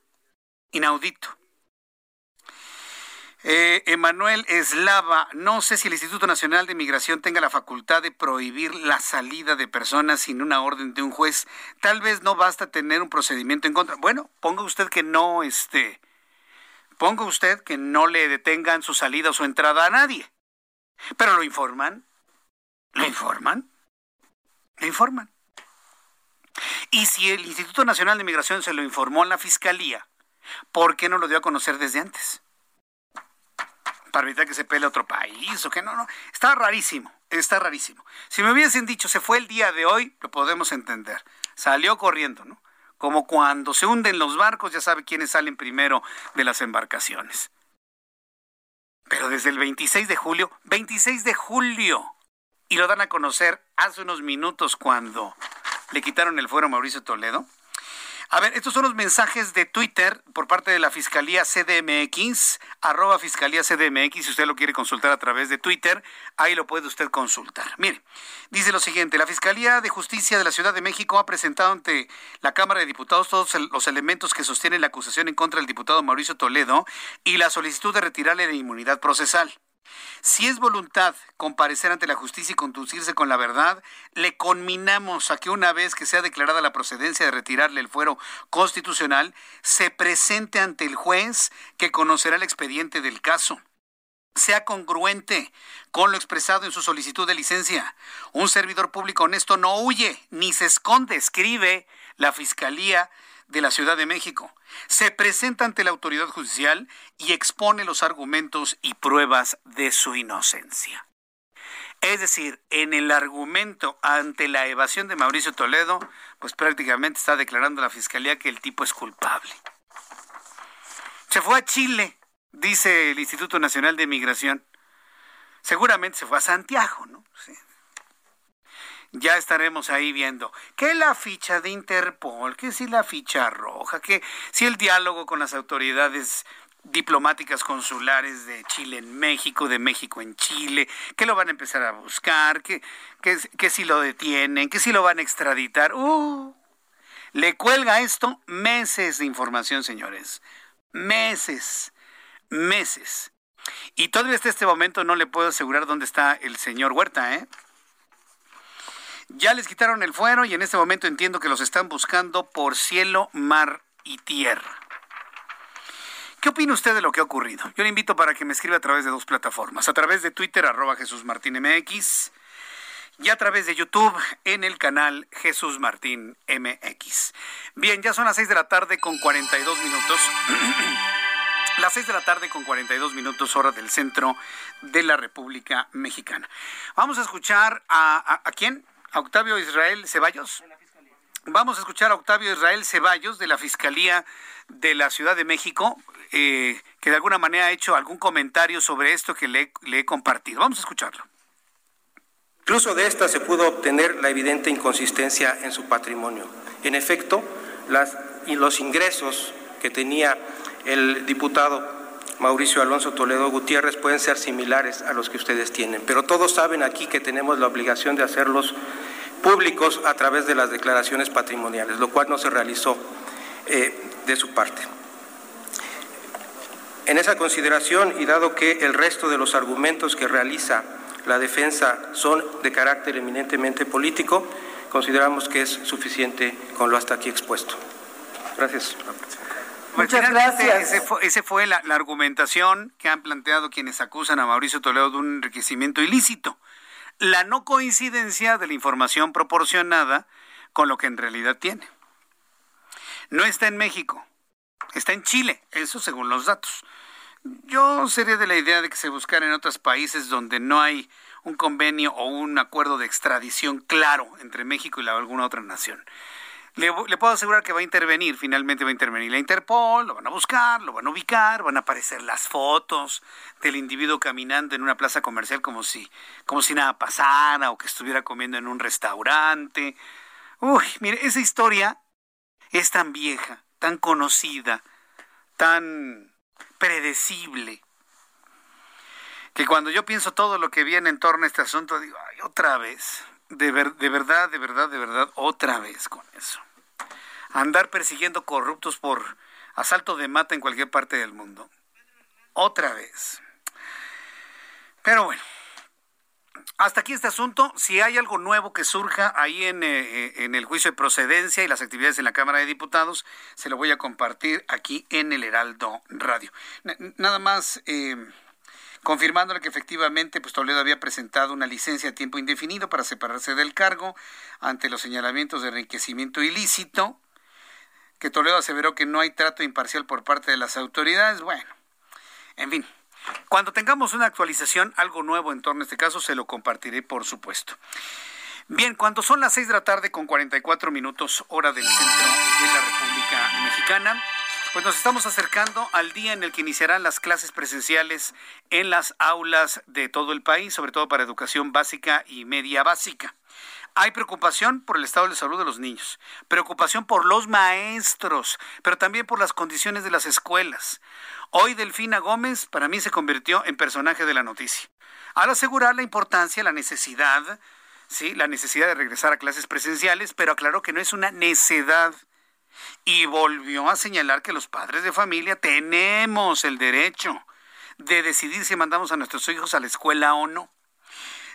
inaudito. Eh, Emanuel Eslava, no sé si el Instituto Nacional de Migración tenga la facultad de prohibir la salida de personas sin una orden de un juez. Tal vez no basta tener un procedimiento en contra. Bueno, ponga usted que no, este, ponga usted que no le detengan su salida o su entrada a nadie. Pero lo informan, lo informan, lo informan. Y si el Instituto Nacional de Migración se lo informó a la Fiscalía, ¿por qué no lo dio a conocer desde antes? para evitar que se pele otro país o que no, no. Está rarísimo, está rarísimo. Si me hubiesen dicho se fue el día de hoy, lo podemos entender. Salió corriendo, ¿no? Como cuando se hunden los barcos, ya sabe quiénes salen primero de las embarcaciones. Pero desde el 26 de julio, 26 de julio, y lo dan a conocer hace unos minutos cuando le quitaron el fuero a Mauricio Toledo. A ver, estos son los mensajes de Twitter por parte de la Fiscalía CDMX, arroba Fiscalía CDMX, si usted lo quiere consultar a través de Twitter, ahí lo puede usted consultar. Mire, dice lo siguiente, la Fiscalía de Justicia de la Ciudad de México ha presentado ante la Cámara de Diputados todos los elementos que sostienen la acusación en contra del diputado Mauricio Toledo y la solicitud de retirarle de inmunidad procesal. Si es voluntad comparecer ante la justicia y conducirse con la verdad, le conminamos a que una vez que sea declarada la procedencia de retirarle el fuero constitucional, se presente ante el juez que conocerá el expediente del caso sea congruente con lo expresado en su solicitud de licencia. Un servidor público honesto no huye ni se esconde, escribe la Fiscalía de la Ciudad de México. Se presenta ante la autoridad judicial y expone los argumentos y pruebas de su inocencia. Es decir, en el argumento ante la evasión de Mauricio Toledo, pues prácticamente está declarando la Fiscalía que el tipo es culpable. Se fue a Chile, dice el Instituto Nacional de Migración. Seguramente se fue a Santiago, ¿no? Sí ya estaremos ahí viendo que la ficha de Interpol, que si la ficha roja, que si el diálogo con las autoridades diplomáticas consulares de Chile en México, de México en Chile, que lo van a empezar a buscar, que, si lo detienen, que si lo van a extraditar. Uh, le cuelga esto meses de información, señores. Meses, meses. Y todavía hasta este momento no le puedo asegurar dónde está el señor Huerta, ¿eh? Ya les quitaron el fuero y en este momento entiendo que los están buscando por cielo, mar y tierra. ¿Qué opina usted de lo que ha ocurrido? Yo le invito para que me escriba a través de dos plataformas. A través de Twitter, arroba Jesús Martín y a través de YouTube en el canal Jesús Martín MX. Bien, ya son las 6 de la tarde con 42 minutos. las 6 de la tarde con 42 minutos hora del centro de la República Mexicana. Vamos a escuchar a quién? Octavio Israel Ceballos. Vamos a escuchar a Octavio Israel Ceballos de la Fiscalía de la Ciudad de México, eh, que de alguna manera ha hecho algún comentario sobre esto que le, he compartido. Vamos a escucharlo. Incluso de esta se pudo obtener la evidente inconsistencia en su patrimonio. En efecto, los ingresos que tenía el diputado Mauricio Alonso Toledo Gutiérrez pueden ser similares a los que ustedes tienen, pero todos saben aquí que tenemos la obligación de hacerlos públicos a través de las declaraciones patrimoniales, lo cual no se realizó eh, de su parte. En esa consideración y dado que el resto de los argumentos que realiza la defensa son de carácter eminentemente político, consideramos que es suficiente con lo hasta aquí expuesto. Gracias. Muchas gracias. Esa fue, ese fue la, la, argumentación que han planteado quienes acusan a Mauricio Toledo de un enriquecimiento ilícito. La no coincidencia de la información proporcionada con lo que en realidad tiene. No está en México, está en Chile, eso según los datos. Yo sería de la idea de que se buscara en otros países donde no hay un convenio o un acuerdo de extradición claro entre México y la, alguna otra nación. Le, puedo asegurar que va a intervenir, finalmente va a intervenir la Interpol, lo van a buscar, lo van a ubicar, van a aparecer las fotos del individuo caminando en una plaza comercial como si, como si nada pasara o que estuviera comiendo en un restaurante. Uy, mire, esa historia es tan vieja, tan conocida, tan predecible, que cuando yo pienso todo lo que viene en torno a este asunto, digo, ay, otra vez, de, ver, de verdad, de verdad, de verdad, otra vez con eso. Andar persiguiendo corruptos por asalto de mata en cualquier parte del mundo. Otra vez. Pero bueno, hasta aquí este asunto. Si hay algo nuevo que surja ahí en, eh, en, el juicio de procedencia y las actividades en la Cámara de Diputados, se lo voy a compartir aquí en el Heraldo Radio. nada más. Eh, confirmándole que efectivamente pues, Toledo había presentado una licencia a tiempo indefinido para separarse del cargo ante los señalamientos de enriquecimiento ilícito, que Toledo aseveró que no hay trato imparcial por parte de las autoridades. Bueno, en fin, cuando tengamos una actualización, algo nuevo en torno a este caso, se lo compartiré, por supuesto. Bien, cuando son las 6 de la tarde con 44 minutos hora del centro de la República Mexicana, pues nos estamos acercando al día en el que iniciarán las clases presenciales en las aulas de todo el país, sobre todo para educación básica y media básica. Hay preocupación por el estado de salud de los niños, preocupación por los maestros, pero también por las condiciones de las escuelas. Hoy Delfina Gómez para mí se convirtió en personaje de la noticia. Al asegurar la importancia, la necesidad, sí, la necesidad de regresar a clases presenciales, pero aclaró que no es una necedad. Y volvió a señalar que los padres de familia tenemos el derecho de decidir si mandamos a nuestros hijos a la escuela o no.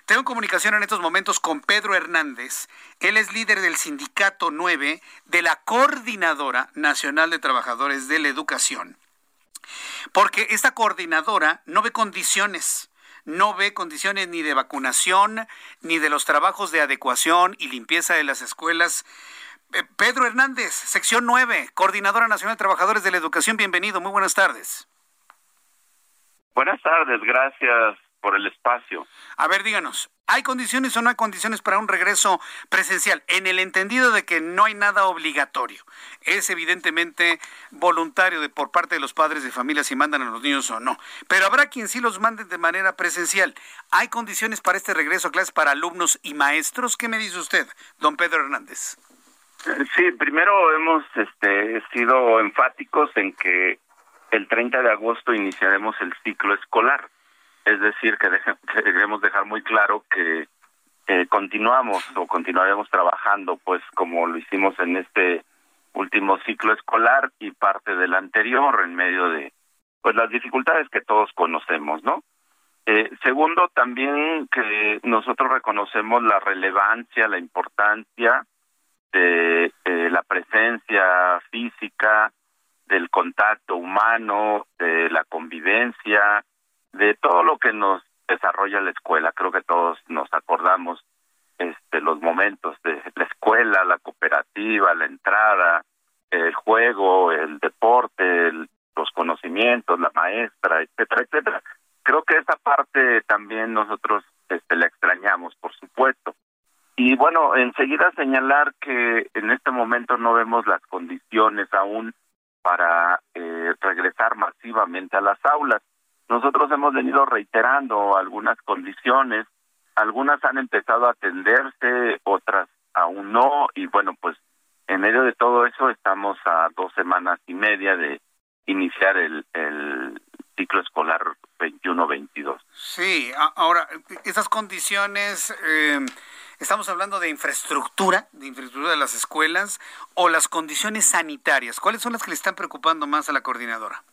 Tengo comunicación en estos momentos con Pedro Hernández. Él es líder del Sindicato 9 de la Coordinadora Nacional de Trabajadores de la Educación. Porque esta coordinadora no ve condiciones, no ve condiciones ni de vacunación, ni de los trabajos de adecuación y limpieza de las escuelas. Eh, Pedro Hernández, sección 9, Coordinadora Nacional de Trabajadores de la Educación, bienvenido, muy buenas tardes. Buenas tardes, gracias por el espacio. A ver, díganos, ¿hay condiciones o no hay condiciones para un regreso presencial? En el entendido de que no hay nada obligatorio. Es evidentemente voluntario de, por parte de los padres de familia si mandan a los niños o no. Pero habrá quien sí los mande de manera presencial. ¿Hay condiciones para este regreso a clases para alumnos y maestros? ¿Qué me dice usted, don Pedro Hernández? Sí, primero hemos este, sido enfáticos en que el 30 de agosto iniciaremos el ciclo escolar es decir, que, queremos dejar muy claro que continuamos o continuaremos trabajando, pues como lo hicimos en este último ciclo escolar y parte del anterior, en medio de pues las dificultades que todos conocemos, ¿no? Eh, segundo, también que nosotros reconocemos la relevancia, la importancia de la presencia física, del contacto humano, de la convivencia, de todo lo que nos desarrolla la escuela. Creo que todos nos acordamos este, los momentos de la escuela, la cooperativa, la entrada, el juego, el deporte, los conocimientos, la maestra, etcétera, etcétera. Creo que esa parte también nosotros este, la extrañamos, por supuesto. Y bueno, enseguida señalar que en este momento no vemos las condiciones aún para eh, regresar masivamente a las aulas. Nosotros hemos venido reiterando algunas condiciones, algunas han empezado a atenderse, otras aún no, y bueno, pues en medio de todo eso estamos a dos semanas y media de iniciar el, el ciclo escolar 21-22. Sí, ahora, esas condiciones, eh, estamos hablando de infraestructura, de infraestructura de las escuelas, o las condiciones sanitarias. ¿Cuáles son las que le están preocupando más a la coordinadora?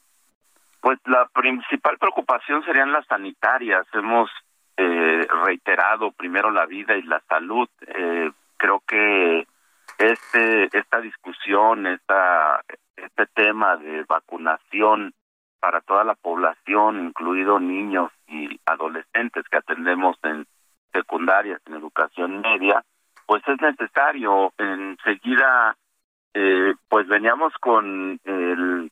Pues la principal preocupación serían las sanitarias. Hemos eh, reiterado primero la vida y la salud. Eh, creo que este esta discusión, esta este tema de vacunación para toda la población, incluido niños y adolescentes que atendemos en secundarias, en educación media, pues es necesario. Enseguida, eh, pues veníamos con el,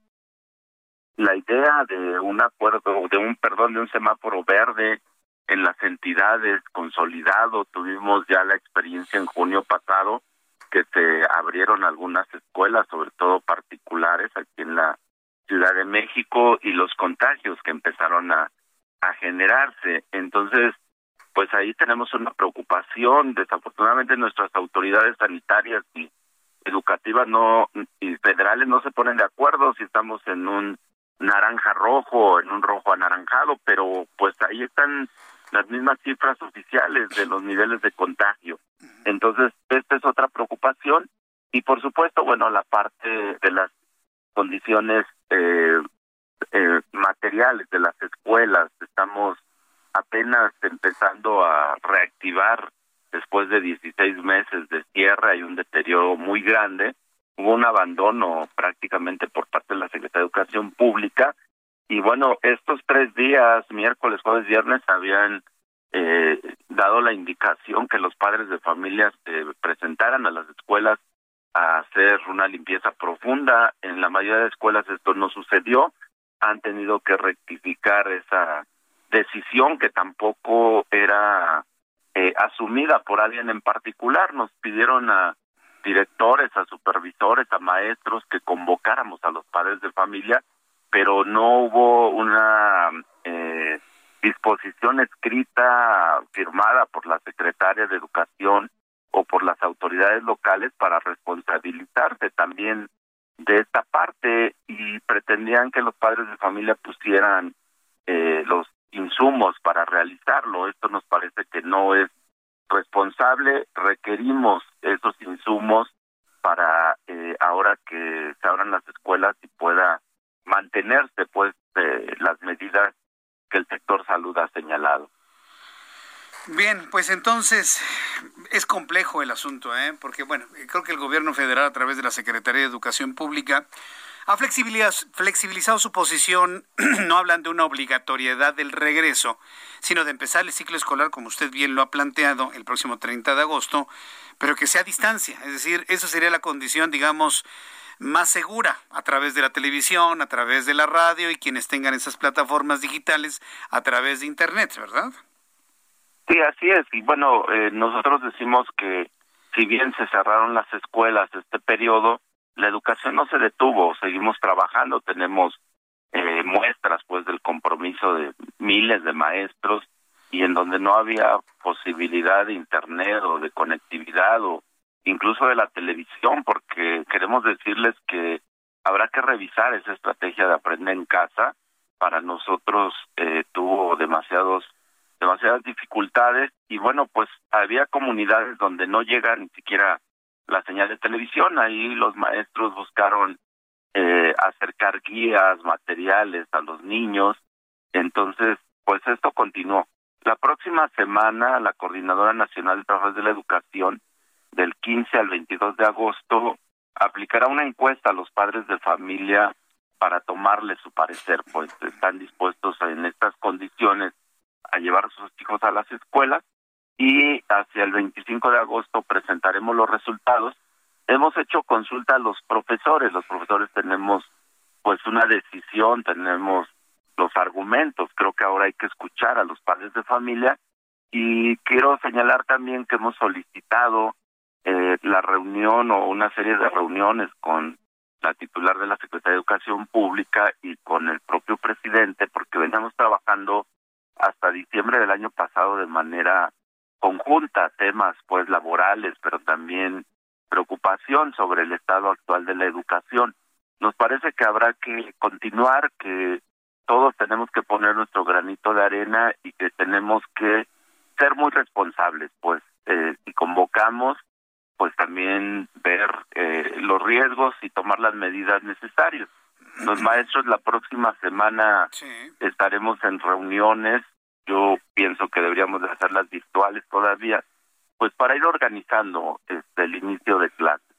la idea de un acuerdo, de un perdón, de un semáforo verde en las entidades consolidado. Tuvimos ya la experiencia en junio pasado que se abrieron algunas escuelas, sobre todo particulares, aquí en la Ciudad de México y los contagios que empezaron a, a generarse. Entonces, pues ahí tenemos una preocupación. Desafortunadamente nuestras autoridades sanitarias y educativas no y federales no se ponen de acuerdo si estamos en un naranja rojo en un rojo anaranjado, pero pues ahí están las mismas cifras oficiales de los niveles de contagio. Entonces, esta es otra preocupación y por supuesto, bueno, la parte de las condiciones eh, eh, materiales de las escuelas. Estamos apenas empezando a reactivar después de 16 meses de cierre y un deterioro muy grande. Hubo un abandono prácticamente por parte de la Secretaría de Educación Pública y bueno, estos tres días, miércoles, jueves, viernes, habían eh, dado la indicación que los padres de familias se presentaran a las escuelas a hacer una limpieza profunda. En la mayoría de escuelas esto no sucedió. Han tenido que rectificar esa decisión que tampoco era eh, asumida por alguien en particular. Nos pidieron a directores, a supervisores, a maestros que convocáramos a los padres de familia, pero no hubo una eh, disposición escrita firmada por la secretaria de Educación o por las autoridades locales para responsabilizarse también de esta parte y pretendían que los padres de familia pusieran eh, los insumos para realizarlo. Esto nos parece que no es responsable. Requerimos esos insumos para eh, ahora que se abran las escuelas y pueda mantenerse pues eh, las medidas que el sector salud ha señalado. Bien, pues entonces es complejo el asunto, ¿eh? porque bueno, creo que el gobierno federal a través de la Secretaría de Educación Pública ha flexibilizado su posición, no hablan de una obligatoriedad del regreso, sino de empezar el ciclo escolar, como usted bien lo ha planteado, el próximo 30 de agosto, pero que sea a distancia. Es decir, eso sería la condición, digamos, más segura a través de la televisión, a través de la radio y quienes tengan esas plataformas digitales a través de Internet, ¿verdad? Sí, así es. Y bueno, eh, nosotros decimos que si bien se cerraron las escuelas este periodo, la educación no se detuvo, seguimos trabajando, tenemos eh, muestras pues del compromiso de miles de maestros y en donde no había posibilidad de internet o de conectividad o incluso de la televisión, porque queremos decirles que habrá que revisar esa estrategia de aprender en casa. Para nosotros eh, tuvo demasiados demasiadas dificultades y bueno, pues había comunidades donde no llega ni siquiera la señal de televisión, ahí los maestros buscaron eh, acercar guías, materiales a los niños, entonces pues esto continuó. La próxima semana la Coordinadora Nacional de Trabajadores de la Educación del 15 al 22 de agosto aplicará una encuesta a los padres de familia para tomarle su parecer, pues están dispuestos en estas condiciones a llevar a sus hijos a las escuelas y hacia el 25 de agosto presentaremos los resultados. Hemos hecho consulta a los profesores, los profesores tenemos pues una decisión, tenemos los argumentos, creo que ahora hay que escuchar a los padres de familia. Y quiero señalar también que hemos solicitado eh, la reunión o una serie de reuniones con la titular de la Secretaría de Educación Pública y con el propio presidente porque veníamos trabajando hasta diciembre del año pasado de manera conjunta temas pues laborales, pero también preocupación sobre el estado actual de la educación. Nos parece que habrá que continuar, que todos tenemos que poner nuestro granito de arena y que tenemos que ser muy responsables, pues eh, si convocamos, pues también ver eh, los riesgos y tomar las medidas necesarias. Los maestros la próxima semana estaremos en reuniones. Yo pienso que deberíamos de hacerlas virtuales todavía, pues para ir organizando este, el inicio de clases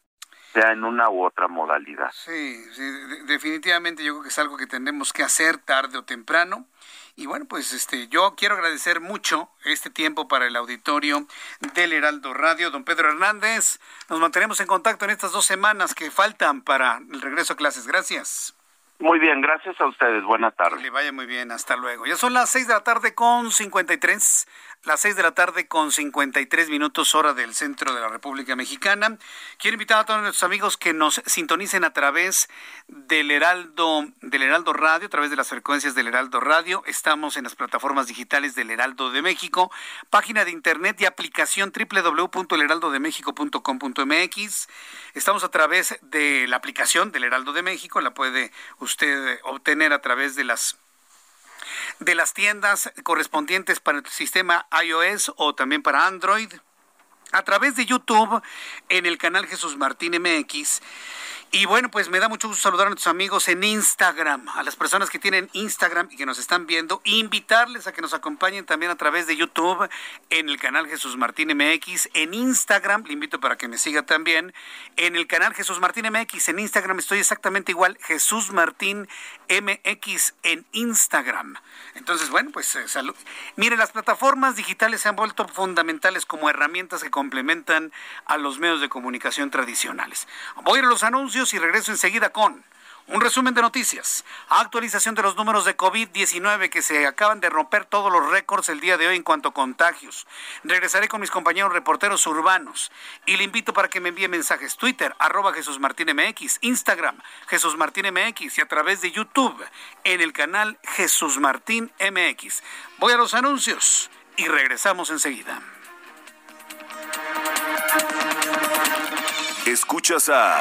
sea en una u otra modalidad. Sí, sí, definitivamente yo creo que es algo que tenemos que hacer tarde o temprano. Y bueno, pues este, yo quiero agradecer mucho este tiempo para el auditorio del Heraldo Radio. Don Pedro Hernández, nos mantenemos en contacto en estas dos semanas que faltan para el regreso a clases. Gracias. Muy bien, gracias a ustedes. Buenas tardes. Que le vaya muy bien, hasta luego. Ya son las seis de la tarde con 53 las seis de la tarde con 53 minutos hora del centro de la República Mexicana. Quiero invitar a todos nuestros amigos que nos sintonicen a través del Heraldo, del Heraldo Radio, a través de las frecuencias del Heraldo Radio. Estamos en las plataformas digitales del Heraldo de México, página de internet y aplicación www.elheraldodemexico.com.mx. Estamos a través de la aplicación del Heraldo de México, la puede usted obtener a través de las de las tiendas correspondientes para el sistema iOS o también para Android. A través de YouTube en el canal Jesús Martín MX y bueno, pues me da mucho gusto saludar a nuestros amigos en Instagram, a las personas que tienen Instagram y que nos están viendo, invitarles a que nos acompañen también a través de YouTube en el canal Jesús Martín MX, en Instagram, le invito para que me siga también, en el canal Jesús Martín MX, en Instagram estoy exactamente igual, Jesús Martín MX en Instagram. Entonces, bueno, pues eh, salud. Mire, las plataformas digitales se han vuelto fundamentales como herramientas que complementan a los medios de comunicación tradicionales. Voy a los anuncios y regreso enseguida con un resumen de noticias. Actualización de los números de COVID-19 que se acaban de romper todos los récords el día de hoy en cuanto a contagios. Regresaré con mis compañeros reporteros urbanos y le invito para que me envíe mensajes. Twitter, arroba Jesús Martín Instagram, Jesús Martín MX y a través de YouTube en el canal Jesús Martín. Voy a los anuncios y regresamos enseguida. Escuchas a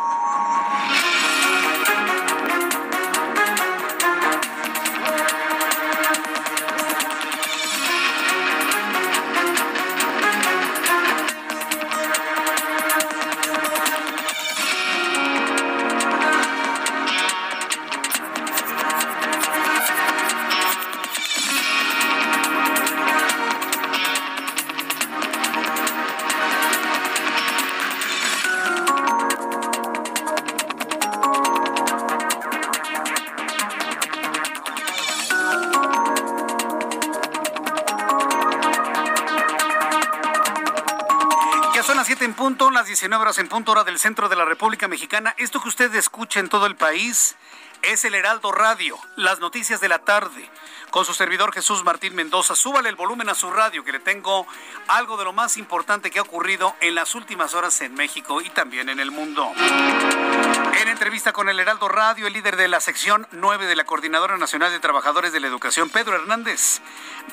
19 horas en punto hora del centro de la República Mexicana. Esto que usted escucha en todo el país es el Heraldo Radio, las noticias de la tarde, con su servidor Jesús Martín Mendoza. Súbale el volumen a su radio, que le tengo algo de lo más importante que ha ocurrido en las últimas horas en México y también en el mundo. En entrevista con el Heraldo Radio, el líder de la sección 9 de la Coordinadora Nacional de Trabajadores de la Educación, Pedro Hernández,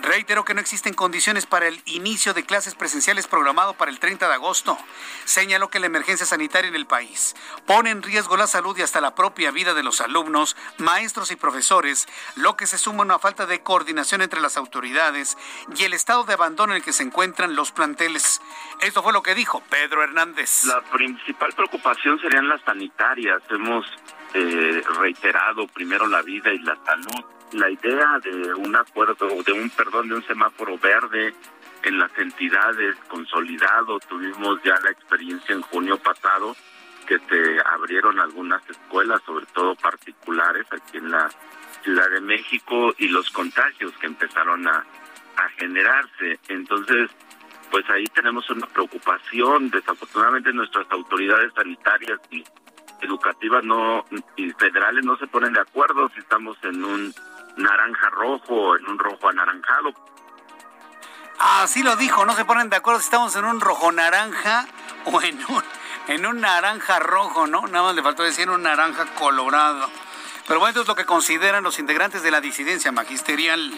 reiteró que no existen condiciones para el inicio de clases presenciales programado para el 30 de agosto. Señaló que la emergencia sanitaria en el país pone en riesgo la salud y hasta la propia vida de los alumnos, maestros y profesores, lo que se suma a una falta de coordinación entre las autoridades y el estado de abandono en el que se encuentran los planteles. Esto fue lo que dijo Pedro Hernández. La principal preocupación serían las sanitarias. Hemos eh, reiterado primero la vida y la salud. La idea de un acuerdo, de un perdón, de un semáforo verde en las entidades consolidado. Tuvimos ya la experiencia en junio pasado que se abrieron algunas escuelas, sobre todo particulares, aquí en la Ciudad de México y los contagios que empezaron a, a generarse. Entonces, pues ahí tenemos una preocupación. Desafortunadamente nuestras autoridades sanitarias y educativas no y federales no se ponen de acuerdo si estamos en un naranja rojo o en un rojo anaranjado. Así lo dijo, no se ponen de acuerdo si estamos en un rojo naranja o en un en un naranja rojo, ¿no? Nada más le faltó decir un naranja colorado. Pero bueno, esto es lo que consideran los integrantes de la disidencia magisterial.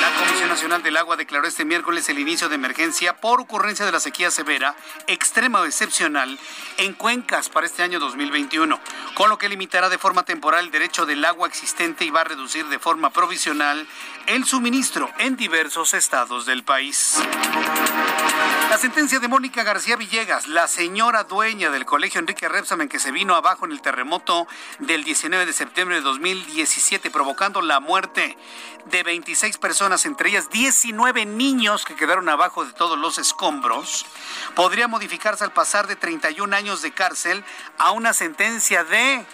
La Comisión Nacional del Agua declaró este miércoles el inicio de emergencia por ocurrencia de la sequía severa, extrema o excepcional, en cuencas para este año 2021, con lo que limitará de forma temporal el derecho del agua existente y va a reducir de forma provisional el suministro en diversos estados del país. La sentencia de Mónica García Villegas, la señora dueña del colegio Enrique Repsamen que se vino abajo en el terremoto del 19 de septiembre de 2017, provocando la muerte de 26 personas, entre ellas 19 niños que quedaron abajo de todos los escombros, podría modificarse al pasar de 31 años de cárcel a una sentencia de,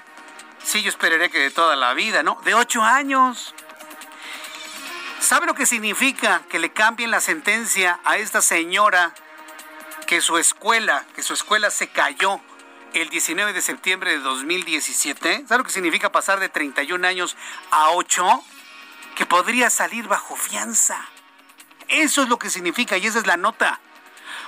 sí, yo esperaría que de toda la vida, ¿no? De 8 años. ¿Sabe lo que significa que le cambien la sentencia a esta señora que su escuela, que su escuela se cayó el 19 de septiembre de 2017? ¿Sabe lo que significa pasar de 31 años a 8? Que podría salir bajo fianza. Eso es lo que significa y esa es la nota.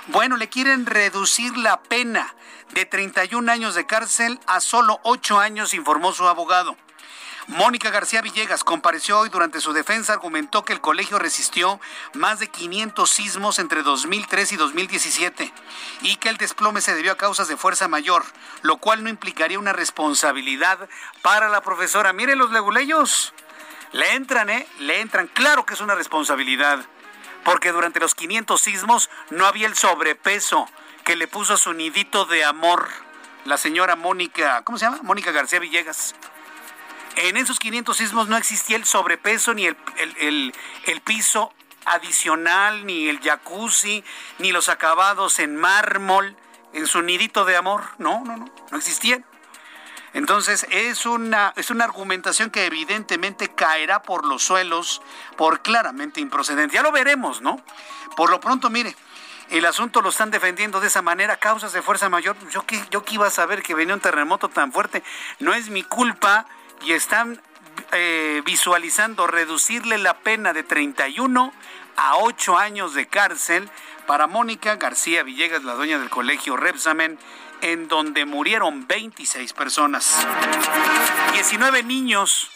Bueno, le quieren reducir la pena de 31 años de cárcel a solo 8 años, informó su abogado. Mónica García Villegas compareció hoy durante su defensa, argumentó que el colegio resistió más de 500 sismos entre 2003 y 2017 y que el desplome se debió a causas de fuerza mayor, lo cual no implicaría una responsabilidad para la profesora. Miren los leguleyos, le entran, ¿eh? Le entran, claro que es una responsabilidad, porque durante los 500 sismos no había el sobrepeso que le puso a su nidito de amor la señora Mónica, ¿cómo se llama? Mónica García Villegas. En esos 500 sismos no existía el sobrepeso ni el, el, el, piso adicional, ni el jacuzzi, ni los acabados en mármol, en su nidito de amor. No, no, no, no existían. Entonces es una, es una argumentación que evidentemente caerá por los suelos por claramente improcedente. Ya lo veremos, ¿no? Por lo pronto, mire, el asunto lo están defendiendo de esa manera, causas de fuerza mayor. Yo qué, yo qué iba a saber que venía un terremoto tan fuerte. No es mi culpa y están eh, visualizando reducirle la pena de 31 a 8 años de cárcel para Mónica García Villegas, la dueña del colegio Repsamen, en donde murieron 26 personas. 19 niños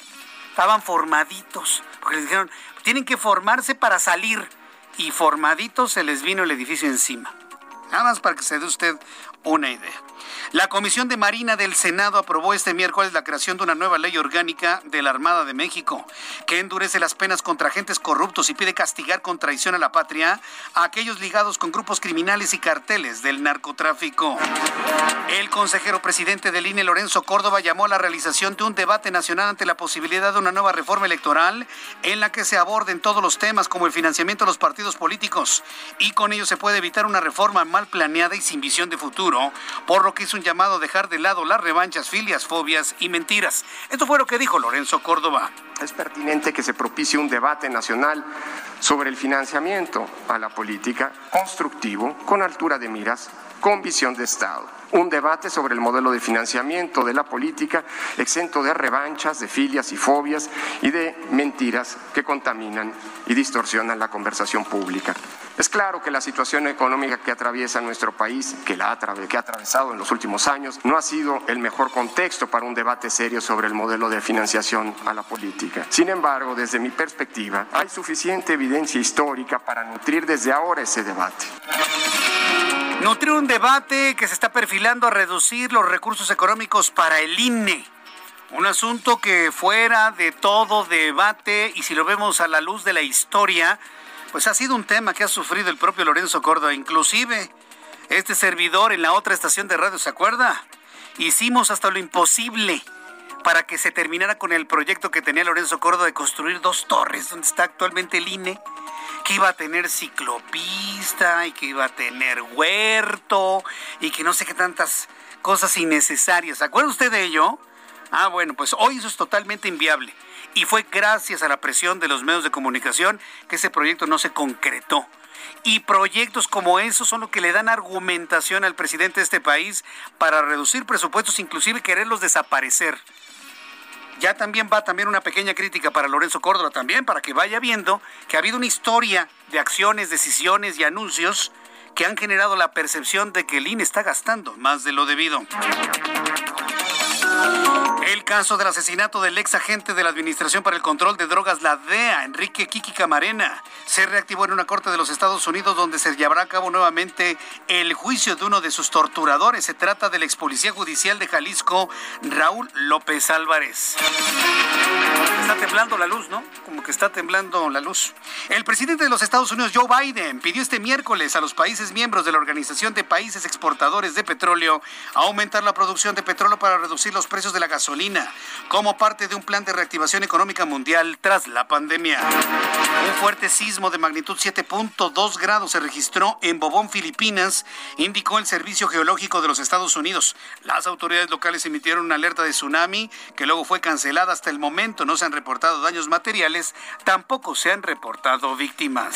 estaban formaditos, porque les dijeron, tienen que formarse para salir, y formaditos se les vino el edificio encima. Nada más para que se dé usted una idea. La Comisión de Marina del Senado aprobó este miércoles la creación de una nueva ley orgánica de la Armada de México, que endurece las penas contra agentes corruptos y pide castigar con traición a la patria a aquellos ligados con grupos criminales y carteles del narcotráfico. El consejero presidente del INE, Lorenzo Córdoba, llamó a la realización de un debate nacional ante la posibilidad de una nueva reforma electoral en la que se aborden todos los temas como el financiamiento de los partidos políticos y con ello se puede evitar una reforma mal planeada y sin visión de futuro, por lo que hizo un llamado a dejar de lado las revanchas, filias, fobias y mentiras. Esto fue lo que dijo Lorenzo Córdoba. Es pertinente que se propicie un debate nacional sobre el financiamiento a la política constructivo, con altura de miras, con visión de Estado. Un debate sobre el modelo de financiamiento de la política exento de revanchas, de filias y fobias y de mentiras que contaminan y distorsionan la conversación pública. Es claro que la situación económica que atraviesa nuestro país, que, la que ha atravesado en los últimos años, no ha sido el mejor contexto para un debate serio sobre el modelo de financiación a la política. Sin embargo, desde mi perspectiva, hay suficiente evidencia histórica para nutrir desde ahora ese debate. Nutrir un debate que se está perfilando a reducir los recursos económicos para el INE. Un asunto que fuera de todo debate y si lo vemos a la luz de la historia, pues ha sido un tema que ha sufrido el propio Lorenzo Córdoba. Inclusive, este servidor en la otra estación de radio, ¿se acuerda? Hicimos hasta lo imposible para que se terminara con el proyecto que tenía Lorenzo Córdoba de construir dos torres donde está actualmente el INE, que iba a tener ciclopista y que iba a tener huerto y que no sé qué tantas cosas innecesarias. ¿Se acuerda usted de ello? Ah, bueno, pues hoy eso es totalmente inviable. Y fue gracias a la presión de los medios de comunicación que ese proyecto no se concretó. Y proyectos como esos son los que le dan argumentación al presidente de este país para reducir presupuestos, inclusive quererlos desaparecer. Ya también va también una pequeña crítica para Lorenzo Córdoba también, para que vaya viendo que ha habido una historia de acciones, decisiones y anuncios que han generado la percepción de que el INE está gastando más de lo debido. El caso del asesinato del ex agente de la Administración para el Control de Drogas, la DEA, Enrique Kiki Camarena, se reactivó en una corte de los Estados Unidos donde se llevará a cabo nuevamente el juicio de uno de sus torturadores. Se trata del ex policía judicial de Jalisco, Raúl López Álvarez. Está temblando la luz, ¿no? Como que está temblando la luz. El presidente de los Estados Unidos, Joe Biden, pidió este miércoles a los países miembros de la Organización de Países Exportadores de Petróleo aumentar la producción de petróleo para reducir los precios de la gasolina, como parte de un plan de reactivación económica mundial tras la pandemia. Un fuerte sismo de magnitud 7.2 grados se registró en Bobón, Filipinas, indicó el Servicio Geológico de los Estados Unidos. Las autoridades locales emitieron una alerta de tsunami que luego fue cancelada hasta el momento. No se han reportado daños materiales, tampoco se han reportado víctimas.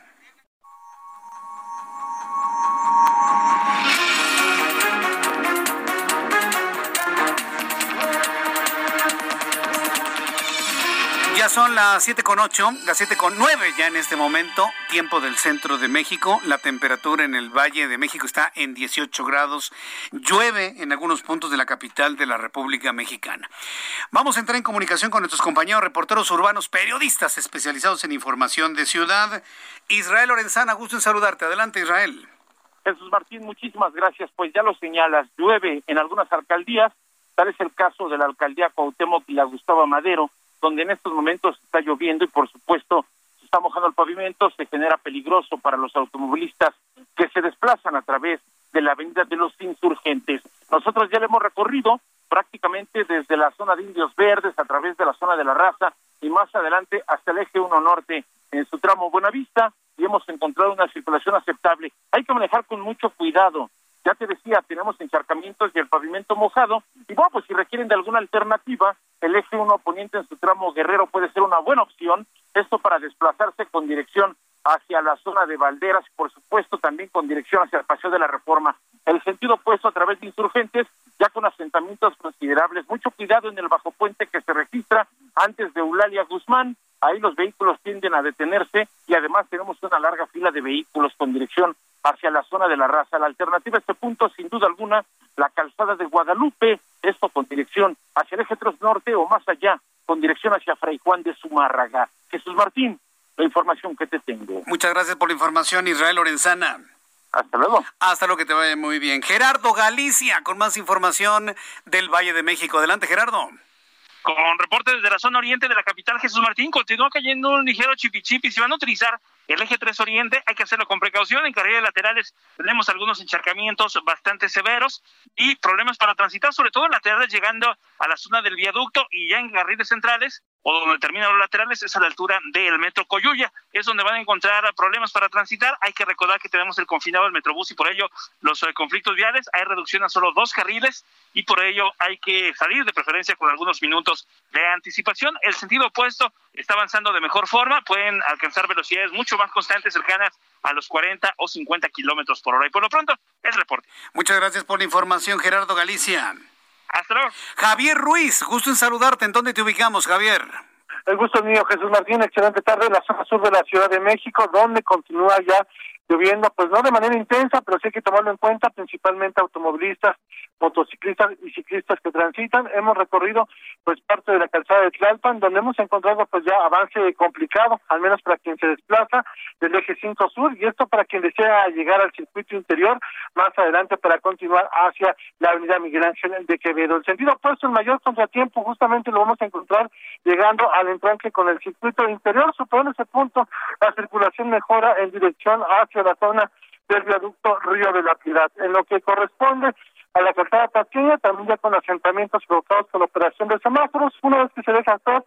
Son las siete con ocho, las siete con nueve ya en este momento, tiempo del centro de México. La temperatura en el Valle de México está en 18 grados. Llueve en algunos puntos de la capital de la República Mexicana. Vamos a entrar en comunicación con nuestros compañeros reporteros urbanos, periodistas especializados en información de ciudad. Israel Lorenzana, gusto en saludarte. Adelante, Israel. Jesús Martín, muchísimas gracias. Pues ya lo señalas, llueve en algunas alcaldías. Tal es el caso de la alcaldía Cuauhtémoc y la Gustavo Madero donde en estos momentos está lloviendo y por supuesto se está mojando el pavimento, se genera peligroso para los automovilistas que se desplazan a través de la avenida de los insurgentes. Nosotros ya le hemos recorrido prácticamente desde la zona de Indios Verdes a través de la zona de la raza y más adelante hasta el eje 1 norte en su tramo Buenavista y hemos encontrado una circulación aceptable. Hay que manejar con mucho cuidado. Ya te decía, tenemos encharcamientos y el pavimento mojado. Y bueno, pues si requieren de alguna alternativa, el eje 1 poniente en su tramo Guerrero puede ser una buena opción. Esto para desplazarse con dirección hacia la zona de Valderas y por supuesto también con dirección hacia el Paseo de la Reforma. El sentido opuesto a través de insurgentes, ya con asentamientos considerables. Mucho cuidado en el bajo puente que se registra antes de Eulalia Guzmán. Ahí los vehículos tienden a detenerse y además tenemos una larga fila de vehículos con dirección hacia la zona de la raza. La alternativa a este punto, sin duda alguna, la calzada de Guadalupe, esto con dirección hacia el eje 3 norte o más allá, con dirección hacia Fray Juan de Zumárraga. Jesús Martín, la información que te tengo. Muchas gracias por la información, Israel Lorenzana. Hasta luego. Hasta luego, que te vaya muy bien. Gerardo Galicia, con más información del Valle de México. Adelante, Gerardo. Con reportes desde la zona oriente de la capital, Jesús Martín, continúa cayendo un ligero chipichipi. Si van a utilizar el eje 3 Oriente, hay que hacerlo con precaución. En carriles laterales tenemos algunos encharcamientos bastante severos y problemas para transitar, sobre todo en laterales llegando a la zona del viaducto y ya en carriles centrales o donde terminan los laterales es a la altura del metro Coyuya, es donde van a encontrar problemas para transitar. Hay que recordar que tenemos el confinado del Metrobús y por ello los eh, conflictos viales, hay reducción a solo dos carriles y por ello hay que salir de preferencia con algunos minutos de anticipación. El sentido opuesto está avanzando de mejor forma, pueden alcanzar velocidades mucho más constantes, cercanas a los 40 o 50 kilómetros por hora. Y por lo pronto, el reporte. Muchas gracias por la información, Gerardo Galicia. Hasta luego. Javier Ruiz, gusto en saludarte. ¿En dónde te ubicamos, Javier? El gusto es mío, Jesús Martín. Excelente tarde en la zona sur de la Ciudad de México, donde continúa ya lloviendo, pues no de manera intensa, pero sí hay que tomarlo en cuenta, principalmente automovilistas, motociclistas y ciclistas que transitan. Hemos recorrido pues parte de la calzada de Tlalpan, donde hemos encontrado pues ya avance complicado, al menos para quien se desplaza del eje 5 sur, y esto para quien desea llegar al circuito interior, más adelante para continuar hacia la avenida Miguel Ángel de Quevedo. El sentido opuesto, el mayor contratiempo, justamente lo vamos a encontrar llegando al entronque con el circuito interior, superando ese punto, la circulación mejora en dirección hacia la zona del viaducto Río de la Piedad. En lo que corresponde a la calzada pequeña, también ya con asentamientos provocados con la operación de semáforos, una vez que se deja atrás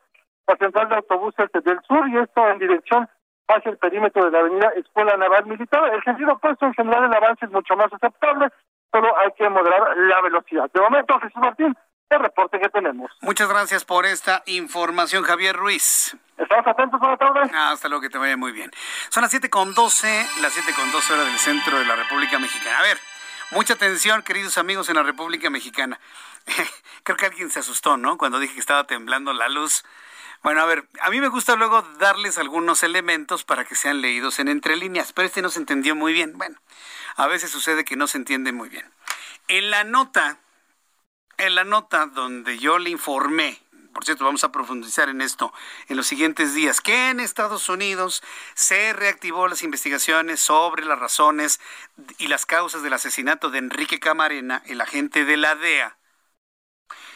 la central de autobuses del sur y esto en dirección hacia el perímetro de la avenida Escuela Naval Militar. El sentido opuesto en general el avance es mucho más aceptable, solo hay que moderar la velocidad. De momento, Jesús Martín, el reporte que tenemos. Muchas gracias por esta información, Javier Ruiz. Estamos atentos, buenas tardes. hasta luego, que te vaya muy bien. Son las siete con doce, las siete con doce horas del centro de la República Mexicana. A ver, mucha atención, queridos amigos en la República Mexicana. creo que alguien se asustó, ¿no? Cuando dije que estaba temblando la luz. Bueno, a ver, a mí me gusta luego darles algunos elementos para que sean leídos en entre líneas, pero este no se entendió muy bien. Bueno, a veces sucede que no se entiende muy bien. En la nota, en la nota donde yo le informé por cierto, vamos a profundizar en esto en los siguientes días, que en Estados Unidos se reactivó las investigaciones sobre las razones y las causas del asesinato de Enrique Camarena, el agente de la DEA.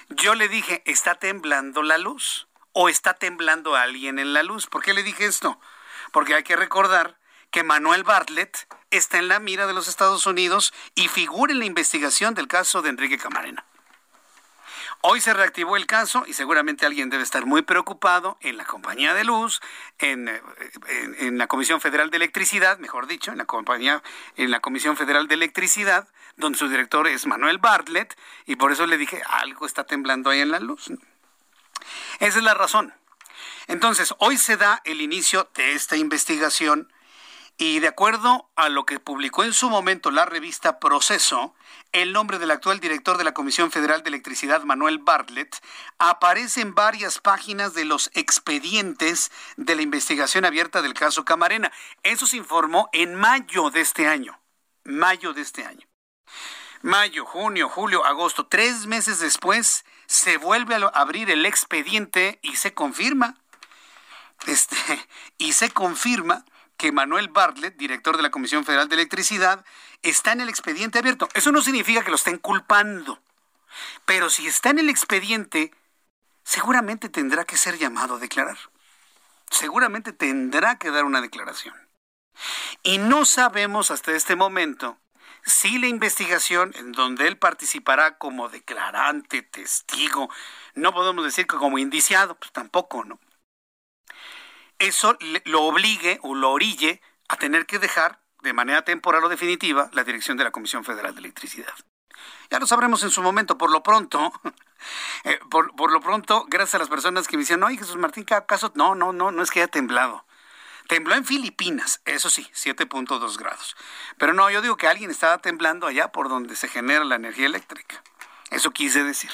Yo le dije, ¿está temblando la luz? ¿O está temblando alguien en la luz? ¿Por qué le dije esto? Porque hay que recordar que Manuel Bartlett está en la mira de los Estados Unidos y figura en la investigación del caso de Enrique Camarena. Hoy se reactivó el caso y seguramente alguien debe estar muy preocupado en la compañía de luz, en, la Comisión Federal de Electricidad, mejor dicho, en la compañía, en la Comisión Federal de Electricidad, donde su director es Manuel Bartlett, y por eso le dije, algo está temblando ahí en la luz. Esa es la razón. Entonces, hoy se da el inicio de esta investigación y de acuerdo a lo que publicó en su momento la revista Proceso, el nombre del actual director de la Comisión Federal de Electricidad, Manuel Bartlett, aparece en varias páginas de los expedientes de la investigación abierta del caso Camarena. Eso se informó en mayo de este año. Mayo de este año. Mayo, junio, julio, agosto, tres meses después, se vuelve a abrir el expediente y se confirma. Este, y se confirma que Manuel Bartlett, director de la Comisión Federal de Electricidad, está en el expediente abierto. Eso no significa que lo estén culpando. Pero si está en el expediente, seguramente tendrá que ser llamado a declarar. Seguramente tendrá que dar una declaración. Y no sabemos hasta este momento si la investigación en donde él participará como declarante, testigo, no podemos decir que como indiciado, pues tampoco, ¿no? Eso lo obligue o lo orille a tener que dejar de manera temporal o definitiva la dirección de la Comisión Federal de Electricidad. Ya lo sabremos en su momento, por lo pronto, eh, por, lo pronto, gracias a las personas que me decían, no, Jesús Martín, ¿qué acaso? No, no, no, no es que haya temblado. Tembló en Filipinas, eso sí, 7.2 grados. Pero no, yo digo que alguien estaba temblando allá por donde se genera la energía eléctrica. Eso quise decir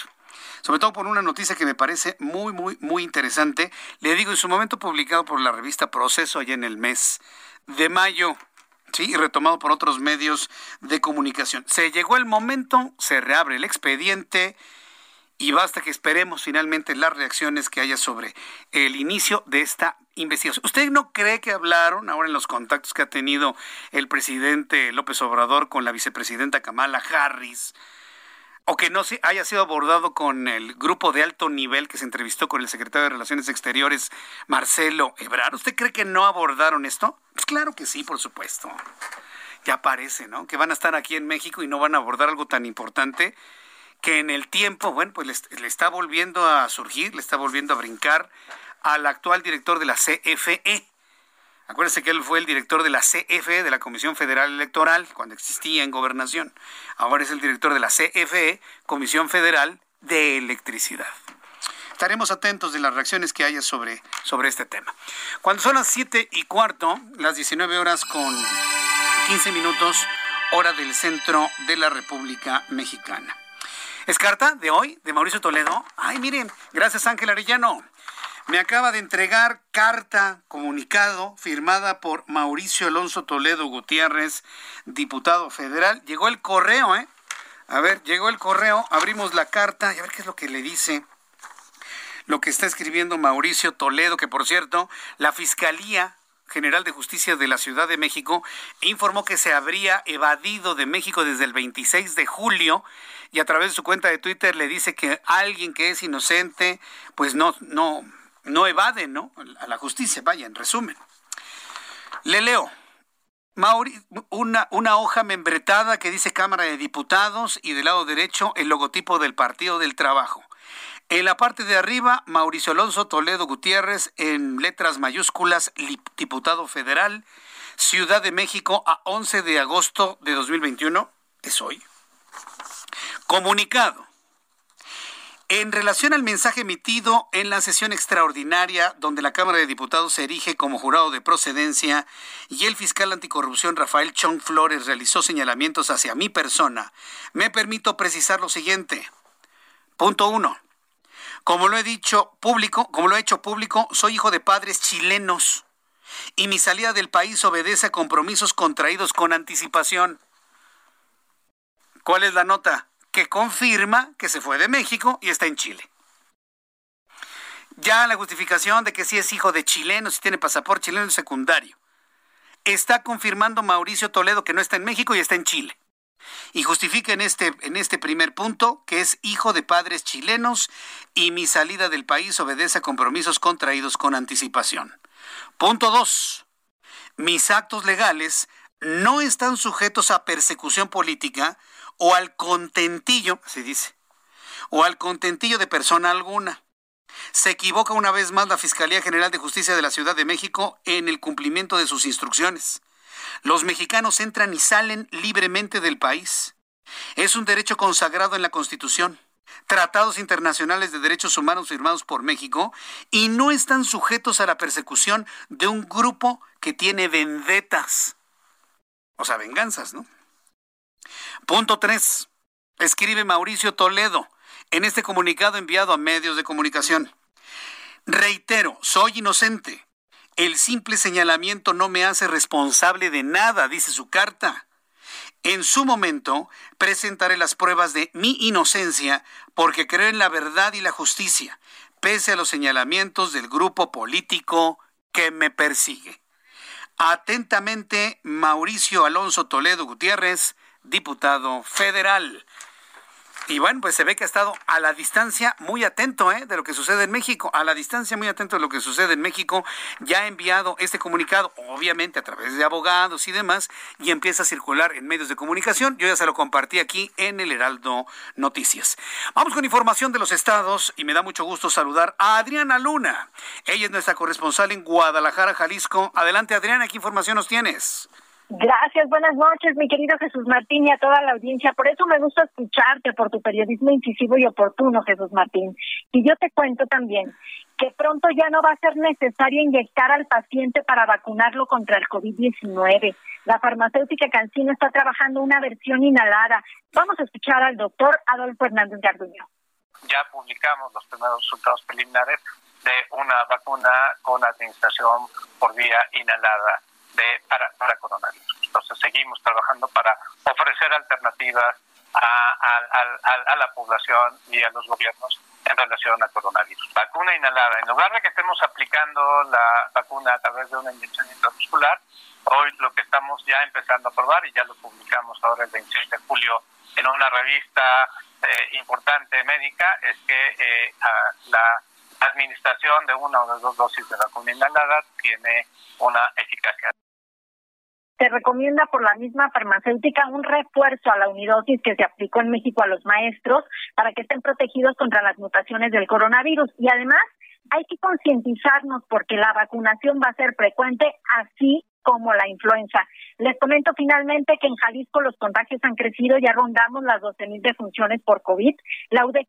sobre todo por una noticia que me parece muy, muy, muy interesante. Le digo, en su momento publicado por la revista Proceso allá en el mes de mayo. Sí, y retomado por otros medios de comunicación. Se llegó el momento, se reabre el expediente y basta que esperemos finalmente las reacciones que haya sobre el inicio de esta investigación. ¿Usted no cree que hablaron ahora en los contactos que ha tenido el presidente López Obrador con la vicepresidenta Kamala Harris? O que no haya sido abordado con el grupo de alto nivel que se entrevistó con el secretario de Relaciones Exteriores, Marcelo Ebrard. ¿Usted cree que no abordaron esto? Pues claro que sí, por supuesto. Ya parece, ¿no? Que van a estar aquí en México y no van a abordar algo tan importante que en el tiempo, bueno, pues le, está volviendo a surgir, le está volviendo a brincar al actual director de la CFE. Acuérdense que él fue el director de la CFE, de la Comisión Federal Electoral, cuando existía en gobernación. Ahora es el director de la CFE, Comisión Federal de Electricidad. Estaremos atentos de las reacciones que haya sobre, sobre este tema. Cuando son las 7 y cuarto, las 19 horas con 15 minutos, hora del centro de la República Mexicana. Es carta de hoy, de Mauricio Toledo. Ay, miren, gracias Ángel Arellano me acaba de entregar carta, comunicado, firmada por Mauricio Alonso Toledo Gutiérrez, diputado federal. Llegó el correo, ¿eh? A ver, llegó el correo, abrimos la carta y a ver qué es lo que le dice. Lo que está escribiendo Mauricio Toledo, que por cierto, la Fiscalía General de Justicia de la Ciudad de México informó que se habría evadido de México desde el 26 de julio y a través de su cuenta de Twitter le dice que alguien que es inocente, pues no, no, no evade ¿no? a la justicia. Vaya, en resumen. Le leo. una, una hoja membretada que dice Cámara de Diputados y del lado derecho el logotipo del Partido del Trabajo. En la parte de arriba, Mauricio Alonso Toledo Gutiérrez en letras mayúsculas, diputado federal, Ciudad de México a 11 de agosto de 2021, es hoy. Comunicado. En relación al mensaje emitido en la sesión extraordinaria donde la Cámara de Diputados se erige como jurado de procedencia y el fiscal anticorrupción Rafael Chong Flores realizó señalamientos hacia mi persona, me permito precisar lo siguiente. Punto uno. Como lo he dicho público, como lo he hecho público, soy hijo de padres chilenos y mi salida del país obedece a compromisos contraídos con anticipación. ¿Cuál es la nota? Que confirma que se fue de México y está en Chile. Ya la justificación de que sí es hijo de chilenos y tiene pasaporte chileno secundario. Está confirmando Mauricio Toledo que no está en México y está en Chile. Y justifica en este, en este primer punto que es hijo de padres chilenos y mi salida del país obedece a compromisos contraídos con anticipación. Punto dos. Mis actos legales no están sujetos a persecución política o al contentillo, se dice, o al contentillo de persona alguna. Se equivoca una vez más la Fiscalía General de Justicia de la Ciudad de México en el cumplimiento de sus instrucciones. Los mexicanos entran y salen libremente del país. Es un derecho consagrado en la Constitución, tratados internacionales de derechos humanos firmados por México y no están sujetos a la persecución de un grupo que tiene vendetas. O sea, venganzas, ¿no? Punto 3. Escribe Mauricio Toledo en este comunicado enviado a medios de comunicación. Reitero, soy inocente. El simple señalamiento no me hace responsable de nada, dice su carta. En su momento presentaré las pruebas de mi inocencia porque creo en la verdad y la justicia, pese a los señalamientos del grupo político que me persigue. Atentamente, Mauricio Alonso Toledo Gutiérrez, diputado federal. Y bueno, pues se ve que ha estado a la distancia muy atento ¿eh? de lo que sucede en México, a la distancia muy atento de lo que sucede en México. Ya ha enviado este comunicado, obviamente a través de abogados y demás, y empieza a circular en medios de comunicación. Yo ya se lo compartí aquí en el Heraldo Noticias. Vamos con información de los estados y me da mucho gusto saludar a Adriana Luna. Ella es nuestra corresponsal en Guadalajara, Jalisco. Adelante, Adriana, ¿qué información nos tienes? Gracias, buenas noches, mi querido Jesús Martín y a toda la audiencia. Por eso me gusta escucharte por tu periodismo incisivo y oportuno, Jesús Martín. Y yo te cuento también que pronto ya no va a ser necesario inyectar al paciente para vacunarlo contra el COVID-19. La farmacéutica Cancino está trabajando una versión inhalada. Vamos a escuchar al doctor Adolfo Hernández Garduño. Ya publicamos los primeros resultados preliminares de una vacuna con administración por vía inhalada de, para, para coronavirus. Entonces seguimos trabajando para ofrecer alternativas a, la población y a los gobiernos en relación a coronavirus. Vacuna inhalada. En lugar de que estemos aplicando la vacuna a través de una inyección intramuscular, hoy lo que estamos ya empezando a probar, y ya lo publicamos ahora el 26 de julio en una revista eh, importante médica, es que eh, la administración de una o de dos dosis de vacuna inhalada tiene una eficacia se recomienda por la misma farmacéutica un refuerzo a la unidosis que se aplicó en México a los maestros para que estén protegidos contra las mutaciones del coronavirus. Y además hay que concientizarnos porque la vacunación va a ser frecuente así como la influenza. Les comento finalmente que en Jalisco los contagios han crecido, ya rondamos las 12.000 defunciones por COVID. La UDG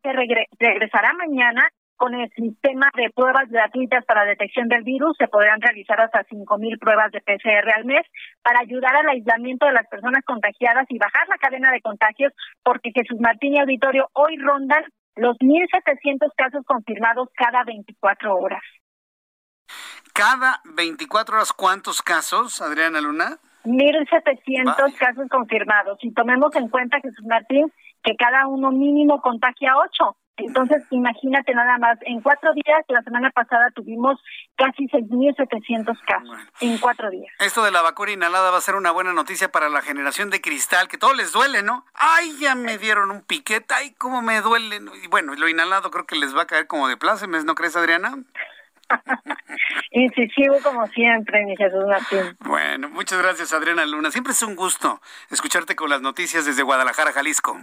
regresará mañana con el sistema de pruebas gratuitas para detección del virus se podrán realizar hasta 5.000 pruebas de PCR al mes para ayudar al aislamiento de las personas contagiadas y bajar la cadena de contagios, porque Jesús Martín y Auditorio hoy rondan los 1.700 casos confirmados cada 24 horas. ¿Cada 24 horas cuántos casos, Adriana Luna? 1.700 casos confirmados. Y tomemos en cuenta, Jesús Martín, que cada uno mínimo contagia 8. Entonces, imagínate nada más, en cuatro días, la semana pasada tuvimos casi 6.700 casos, en cuatro días. Esto de la vacuna inhalada va a ser una buena noticia para la generación de cristal, que todo les duele, ¿no? Ay, ya me dieron un piquete, ay, cómo me duele. Y bueno, lo inhalado creo que les va a caer como de plácemes, ¿no crees, Adriana? Incisivo como siempre, mi Jesús Martín. Bueno, muchas gracias, Adriana Luna. Siempre es un gusto escucharte con las noticias desde Guadalajara, Jalisco.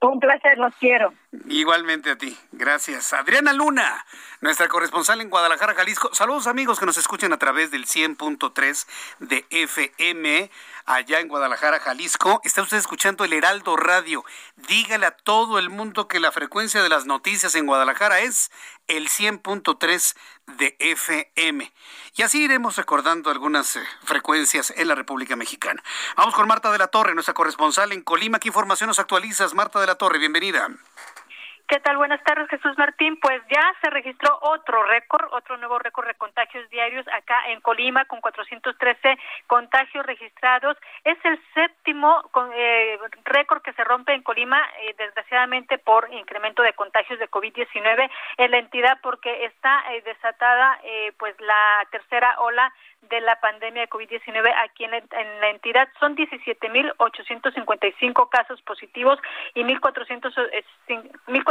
Un placer, los quiero. Igualmente a ti, gracias. Adriana Luna, nuestra corresponsal en Guadalajara, Jalisco. Saludos amigos que nos escuchan a través del 100.3 de FM allá en Guadalajara, Jalisco. Está usted escuchando el Heraldo Radio. Dígale a todo el mundo que la frecuencia de las noticias en Guadalajara es el 100.3 de FM. Y así iremos recordando algunas eh, frecuencias en la República Mexicana. Vamos con Marta de la Torre, nuestra corresponsal en Colima. ¿Qué información nos actualizas, Marta de la Torre? Bienvenida. ¿Qué tal? Buenas tardes, Jesús Martín. Pues ya se registró otro récord, otro nuevo récord de contagios diarios acá en Colima con 413 contagios registrados. Es el séptimo eh, récord que se rompe en Colima, eh, desgraciadamente por incremento de contagios de COVID-19 en la entidad porque está eh, desatada pues la tercera ola de la pandemia de COVID-19 aquí en la, en la entidad. Son 17.855 casos positivos y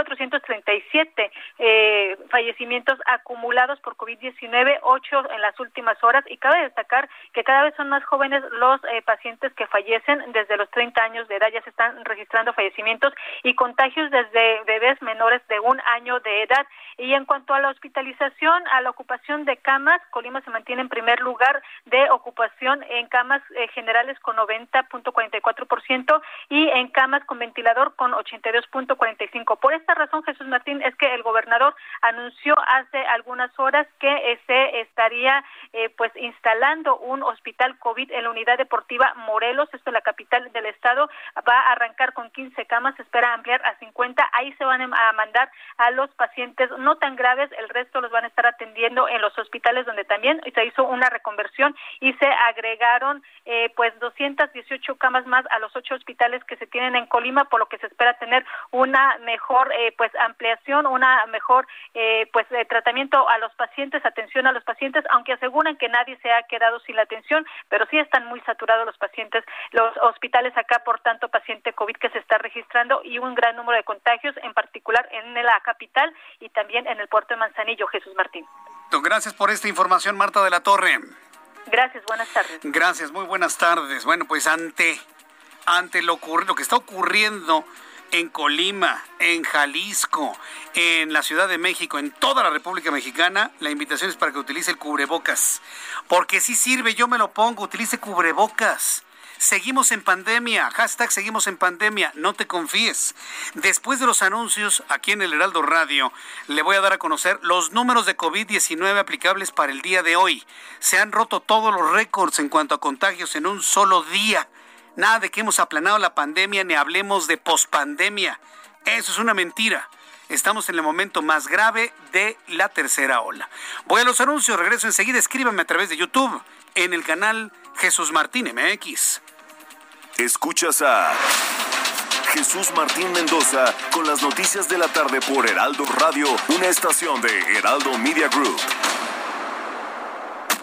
1.437 eh, fallecimientos acumulados por COVID-19, 8 en las últimas horas. Y cabe destacar que cada vez son más jóvenes los eh, pacientes que fallecen desde los 30 años de edad. Ya se están registrando fallecimientos y contagios desde bebés menores de un año de edad. Y en cuanto a la hospitalización, a la ocupación de camas, Colima se mantiene en primer lugar de ocupación en camas eh, generales con 90.44% y en camas con ventilador con 82.45%. Por esta razón, Jesús Martín, es que el gobernador anunció hace algunas horas que se estaría eh, pues instalando un hospital COVID en la unidad deportiva Morelos, esto es la capital del estado, va a arrancar con 15 camas, se espera ampliar a 50, ahí se van a mandar a los pacientes no tan graves, el resto los van a estar atendiendo en los hospitales donde también se hizo una conversión y se agregaron eh, pues 218 camas más a los ocho hospitales que se tienen en Colima, por lo que se espera tener una mejor eh, pues ampliación, una mejor eh, pues tratamiento a los pacientes, atención a los pacientes, aunque aseguran que nadie se ha quedado sin la atención, pero sí están muy saturados los pacientes, los hospitales acá por tanto paciente COVID que se está registrando y un gran número de contagios, en particular en la capital y también en el puerto de Manzanillo, Jesús Martín. Gracias por esta información, Marta de la Torre. Gracias, buenas tardes. Gracias, muy buenas tardes. Bueno, pues ante, ante lo, lo que está ocurriendo en Colima, en Jalisco, en la Ciudad de México, en toda la República Mexicana, la invitación es para que utilice el cubrebocas. Porque si sirve, yo me lo pongo, utilice cubrebocas. Seguimos en pandemia, hashtag seguimos en pandemia, no te confíes. Después de los anuncios aquí en el Heraldo Radio, le voy a dar a conocer los números de COVID-19 aplicables para el día de hoy. Se han roto todos los récords en cuanto a contagios en un solo día. Nada de que hemos aplanado la pandemia ni hablemos de pospandemia. Eso es una mentira. Estamos en el momento más grave de la tercera ola. Voy a los anuncios, regreso enseguida. Escríbame a través de YouTube en el canal Jesús Martín MX. Escuchas a Jesús Martín Mendoza con las noticias de la tarde por Heraldo Radio, una estación de Heraldo Media Group.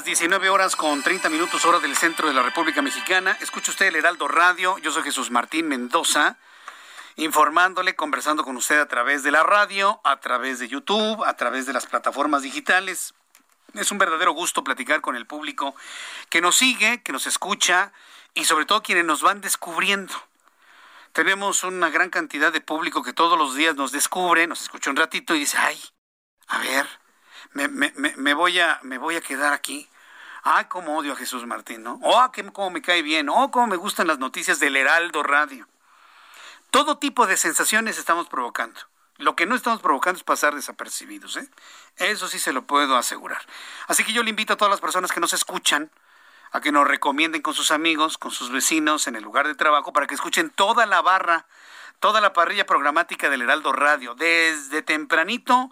Las 19 horas con 30 minutos hora del centro de la República Mexicana. Escucha usted el Heraldo Radio. Yo soy Jesús Martín Mendoza, informándole, conversando con usted a través de la radio, a través de YouTube, a través de las plataformas digitales. Es un verdadero gusto platicar con el público que nos sigue, que nos escucha y sobre todo quienes nos van descubriendo. Tenemos una gran cantidad de público que todos los días nos descubre, nos escucha un ratito y dice, ay, a ver, me, me, me, voy a, me voy a quedar aquí. Ah, cómo odio a Jesús Martín, ¿no? Oh, cómo me cae bien. Oh, cómo me gustan las noticias del Heraldo Radio. Todo tipo de sensaciones estamos provocando. Lo que no estamos provocando es pasar desapercibidos, ¿eh? Eso sí se lo puedo asegurar. Así que yo le invito a todas las personas que nos escuchan a que nos recomienden con sus amigos, con sus vecinos en el lugar de trabajo para que escuchen toda la barra, toda la parrilla programática del Heraldo Radio, desde tempranito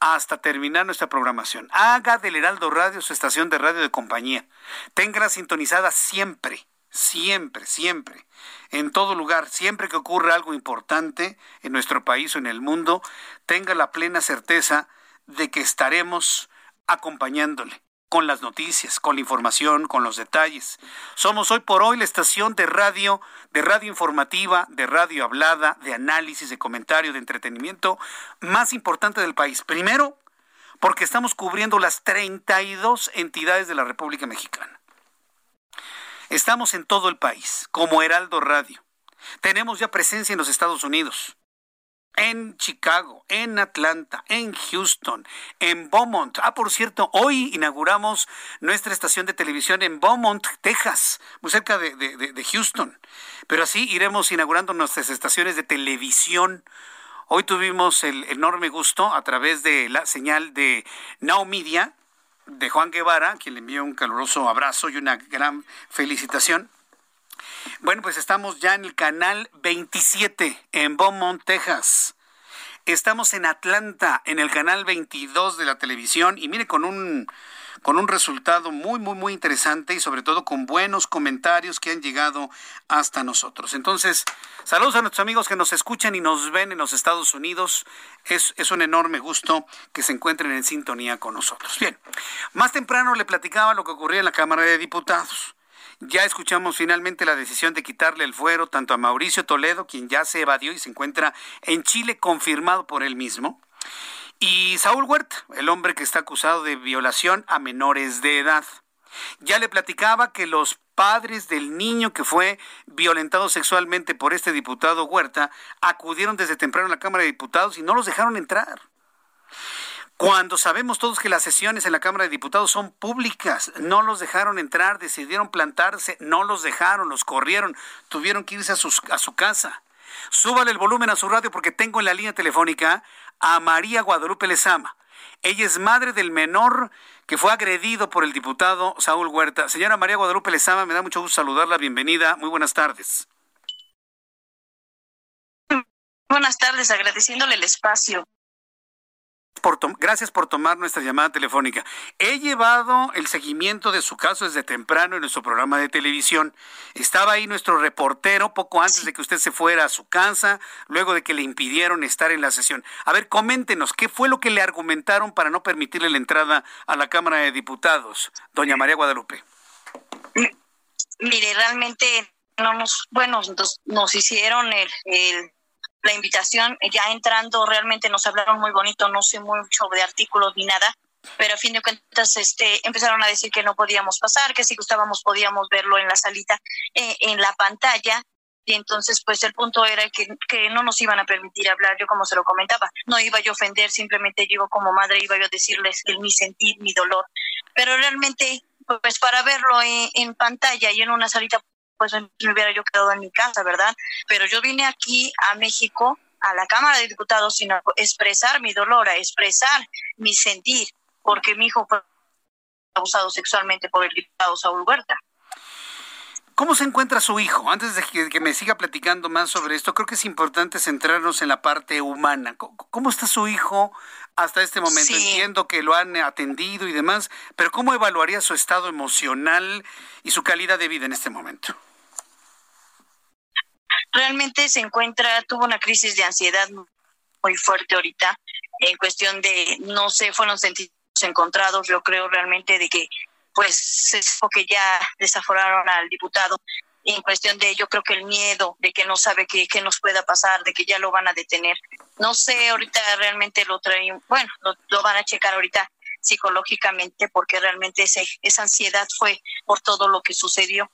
hasta terminar nuestra programación. Haga del Heraldo Radio su estación de radio de compañía. Téngala sintonizada siempre, siempre, siempre, en todo lugar, siempre que ocurra algo importante en nuestro país o en el mundo, tenga la plena certeza de que estaremos acompañándole con las noticias, con la información, con los detalles. Somos hoy por hoy la estación de radio, de radio informativa, de radio hablada, de análisis, de comentario, de entretenimiento más importante del país. Primero, porque estamos cubriendo las 32 entidades de la República Mexicana. Estamos en todo el país, como Heraldo Radio. Tenemos ya presencia en los Estados Unidos en Chicago, en Atlanta, en Houston, en Beaumont. Ah, por cierto, hoy inauguramos nuestra estación de televisión en Beaumont, Texas, muy cerca de, Houston. Pero así iremos inaugurando nuestras estaciones de televisión. Hoy tuvimos el enorme gusto a través de la señal de Now Media, de Juan Guevara, quien le envío un caluroso abrazo y una gran felicitación. Bueno, pues estamos ya en el canal 27 en Beaumont, Texas. Estamos en Atlanta, en el canal 22 de la televisión y mire con un con un resultado muy, muy, muy interesante y sobre todo con buenos comentarios que han llegado hasta nosotros. Entonces, saludos a nuestros amigos que nos escuchan y nos ven en los Estados Unidos. Es, es un enorme gusto que se encuentren en sintonía con nosotros. Bien, más temprano le platicaba lo que ocurría en la Cámara de Diputados. Ya escuchamos finalmente la decisión de quitarle el fuero tanto a Mauricio Toledo, quien ya se evadió y se encuentra en Chile confirmado por él mismo, y Saúl Huerta, el hombre que está acusado de violación a menores de edad. Ya le platicaba que los padres del niño que fue violentado sexualmente por este diputado Huerta acudieron desde temprano a la Cámara de Diputados y no los dejaron entrar. Cuando sabemos todos que las sesiones en la Cámara de Diputados son públicas, no los dejaron entrar, decidieron plantarse, no los dejaron, los corrieron, tuvieron que irse a, a su casa. Súbale el volumen a su radio porque tengo en la línea telefónica a María Guadalupe Lezama. Ella es madre del menor que fue agredido por el diputado Saúl Huerta. Señora María Guadalupe Lezama, me da mucho gusto saludarla. Bienvenida. Muy buenas tardes. Buenas tardes, agradeciéndole el espacio gracias por tomar nuestra llamada telefónica. He llevado el seguimiento de su caso desde temprano en nuestro programa de televisión. Estaba ahí nuestro reportero poco antes de que usted se fuera a su casa, luego de que le impidieron estar en la sesión. A ver, coméntenos, ¿qué fue lo que le argumentaron para no permitirle la entrada a la Cámara de Diputados, doña María Guadalupe? Mire, realmente no nos, bueno, nos, hicieron el la invitación, eh, ya entrando realmente nos hablaron muy bonito, no sé mucho de artículos ni nada, pero a fin de cuentas este, empezaron a decir que no podíamos pasar, que si gustábamos podíamos verlo en la salita, eh, en la pantalla, y entonces pues el punto era que, que, no nos iban a permitir hablar, yo como se lo comentaba, no iba yo a ofender, simplemente yo como madre iba yo a decirles el, mi sentir, mi dolor, pero realmente pues para verlo en, en pantalla y en una salita pues me hubiera yo quedado en mi casa, ¿verdad? Pero yo vine aquí a México, a la Cámara de Diputados, sino a expresar mi dolor, a expresar mi sentir, porque mi hijo fue abusado sexualmente por el diputado Saúl Huerta. ¿Cómo se encuentra su hijo? Antes de que, me siga platicando más sobre esto, creo que es importante centrarnos en la parte humana. ¿Cómo está su hijo hasta este momento? Entiendo que lo han atendido y demás, pero ¿cómo evaluaría su estado emocional y su calidad de vida en este momento? Realmente se encuentra, tuvo una crisis de ansiedad muy fuerte ahorita, en cuestión de, no sé, fueron sentidos encontrados, yo creo realmente de que, pues, es que ya desaforaron al diputado, en cuestión de, yo creo que el miedo de que no sabe qué, nos pueda pasar, de que ya lo van a detener. No sé, ahorita realmente lo traen, bueno, lo, van a checar ahorita psicológicamente porque realmente ese, esa ansiedad fue por todo lo que sucedió.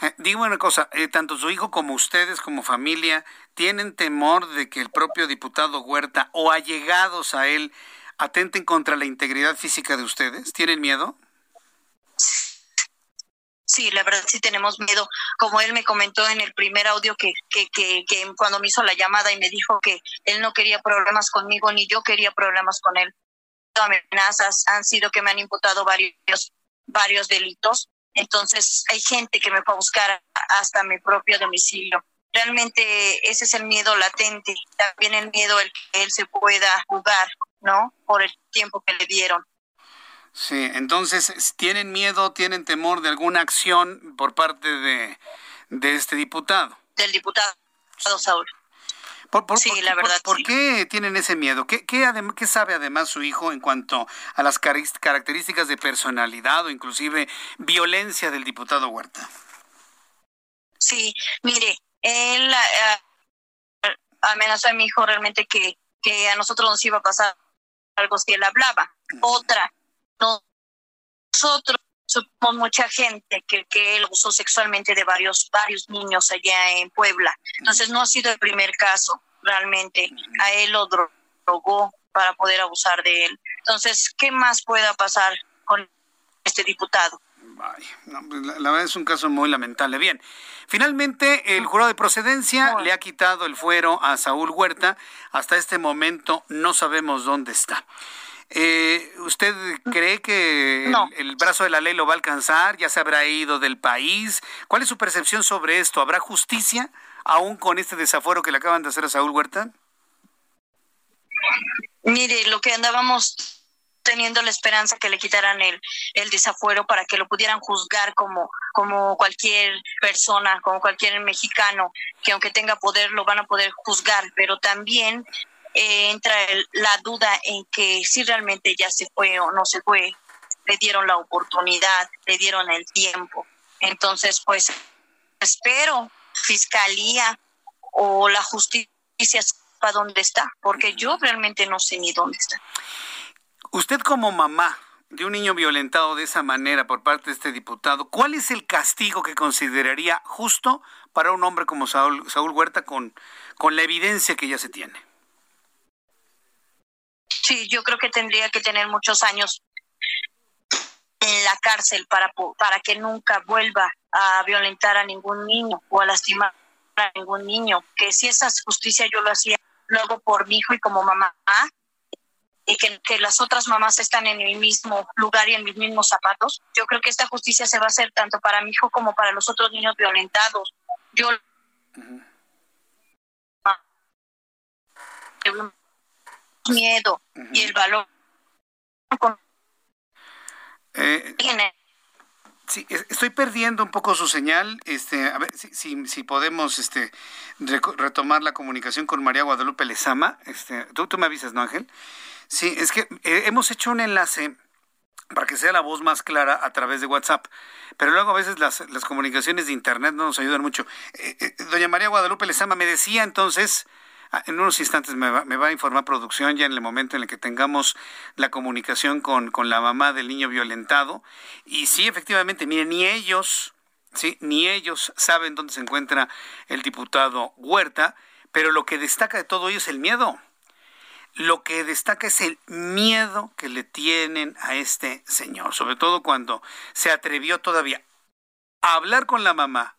Eh, digo una cosa, eh, tanto su hijo como ustedes como familia tienen temor de que el propio diputado Huerta o allegados a él atenten contra la integridad física de ustedes. ¿Tienen miedo? Sí, la verdad sí tenemos miedo. Como él me comentó en el primer audio que, que, que, que cuando me hizo la llamada y me dijo que él no quería problemas conmigo ni yo quería problemas con él. Amenazas han sido que me han imputado varios, varios delitos entonces hay gente que me va a buscar hasta mi propio domicilio. Realmente ese es el miedo latente, también el miedo el que él se pueda jugar, ¿no? Por el tiempo que le dieron. Sí, entonces, ¿tienen miedo, tienen temor de alguna acción por parte de, de este diputado? Del diputado Saúl. Por, sí, la verdad. ¿Por, qué tienen ese miedo? ¿Qué, qué, ¿Qué, sabe además su hijo en cuanto a las características de personalidad o inclusive violencia del diputado Huerta? Sí, mire, él uh, amenazó a mi hijo realmente que, que a nosotros nos iba a pasar algo si él hablaba. Otra, nosotros supimos mucha gente que, que él usó sexualmente de varios, varios niños allá en Puebla. Entonces no ha sido el primer caso, realmente. A él lo drogó para poder abusar de él. Entonces, ¿qué más pueda pasar con este diputado? Pues, la, verdad es un caso muy lamentable. Bien, finalmente el jurado de procedencia le ha quitado el fuero a Saúl Huerta. Hasta este momento no sabemos dónde está. Eh, ¿Usted cree que el, brazo de la ley lo va a alcanzar? ¿Ya se habrá ido del país? ¿Cuál es su percepción sobre esto? ¿Habrá justicia aún con este desafuero que le acaban de hacer a Saúl Huerta? Mire, lo que andábamos teniendo la esperanza que le quitaran el, el desafuero para que lo pudieran juzgar como, como cualquier persona, como cualquier mexicano, que aunque tenga poder lo van a poder juzgar, pero también eh, entra la duda en que si realmente ya se fue o no se fue, le dieron la oportunidad, le dieron el tiempo. Entonces, pues espero fiscalía o la justicia para dónde está, porque yo realmente no sé ni dónde está. Usted como mamá de un niño violentado de esa manera por parte de este diputado, ¿cuál es el castigo que consideraría justo para un hombre como Saúl, Saúl Huerta con, con la evidencia que ya se tiene? Sí, yo creo que tendría que tener muchos años en la cárcel para, para que nunca vuelva a violentar a ningún niño o a lastimar a ningún niño. Que si esa justicia yo lo hacía luego por mi hijo y como mamá, y que, que, las otras mamás están en el mismo lugar y en mis mismos zapatos, yo creo que esta justicia se va a hacer tanto para mi hijo como para los otros niños violentados. Yo miedo y el valor. Eh, sí, estoy perdiendo un poco su señal. Este, a ver si, si, podemos este, retomar la comunicación con María Guadalupe Lezama. Este, tú, tú me avisas, ¿no, Ángel? Sí, es que eh, hemos hecho un enlace para que sea la voz más clara a través de WhatsApp. Pero luego a veces las, las comunicaciones de Internet no nos ayudan mucho. Eh, doña María Guadalupe Lezama me decía entonces en unos instantes me va, me va, a informar producción ya en el momento en el que tengamos la comunicación con, con la mamá del niño violentado. Y sí, efectivamente, miren, ni ellos, sí, ni ellos saben dónde se encuentra el diputado Huerta, pero lo que destaca de todo ello es el miedo. Lo que destaca es el miedo que le tienen a este señor, sobre todo cuando se atrevió todavía a hablar con la mamá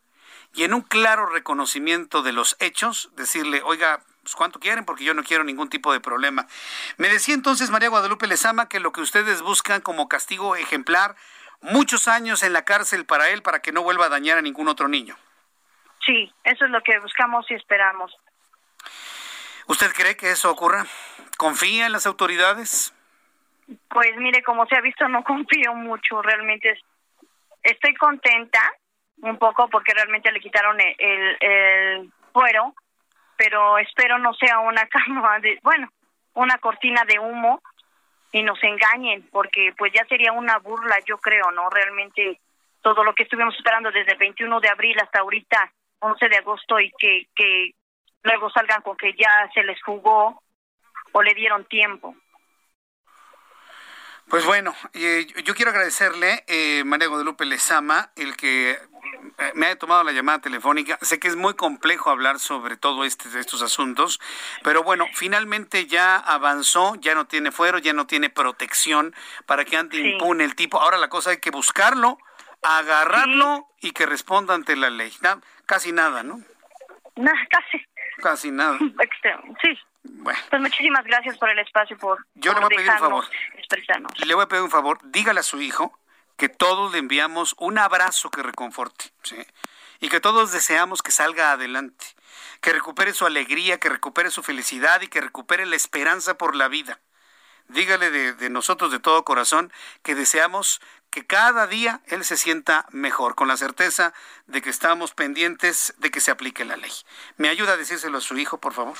y en un claro reconocimiento de los hechos, decirle, oiga, pues, cuánto quieren, porque yo no quiero ningún tipo de problema. Me decía entonces María Guadalupe Lezama que lo que ustedes buscan como castigo ejemplar, muchos años en la cárcel para él, para que no vuelva a dañar a ningún otro niño. Sí, eso es lo que buscamos y esperamos. ¿Usted cree que eso ocurra? ¿Confía en las autoridades? Pues mire, como se ha visto, no confío mucho, realmente estoy contenta un poco porque realmente le quitaron el, el, el fuero, pero espero no sea una cama de, bueno, una cortina de humo y nos engañen, porque pues ya sería una burla, yo creo, ¿no? Realmente todo lo que estuvimos esperando desde el 21 de abril hasta ahorita, 11 de agosto, y que, que luego salgan con que ya se les jugó o le dieron tiempo. Pues bueno, eh, yo quiero agradecerle, eh, María Guadalupe Lezama, el que eh, me ha tomado la llamada telefónica. Sé que es muy complejo hablar sobre todo este, estos asuntos, pero bueno, finalmente ya avanzó, ya no tiene fuero, ya no tiene protección para que ante impune el tipo. Ahora la cosa hay que buscarlo, agarrarlo y que responda ante la ley. casi nada, ¿no? Nada, casi. Casi nada. Sí. Bueno. Pues muchísimas gracias por el espacio, por, Yo le voy a pedir un favor. Le voy a pedir un favor. Dígale a su hijo que todos le enviamos un abrazo que reconforte, ¿sí? Y que todos deseamos que salga adelante, que recupere su alegría, que recupere su felicidad y que recupere la esperanza por la vida. dígale de, de nosotros de todo corazón que deseamos que cada día él se sienta mejor, con la certeza de que estamos pendientes de que se aplique la ley. ¿Me ayuda a decírselo a su hijo, por favor?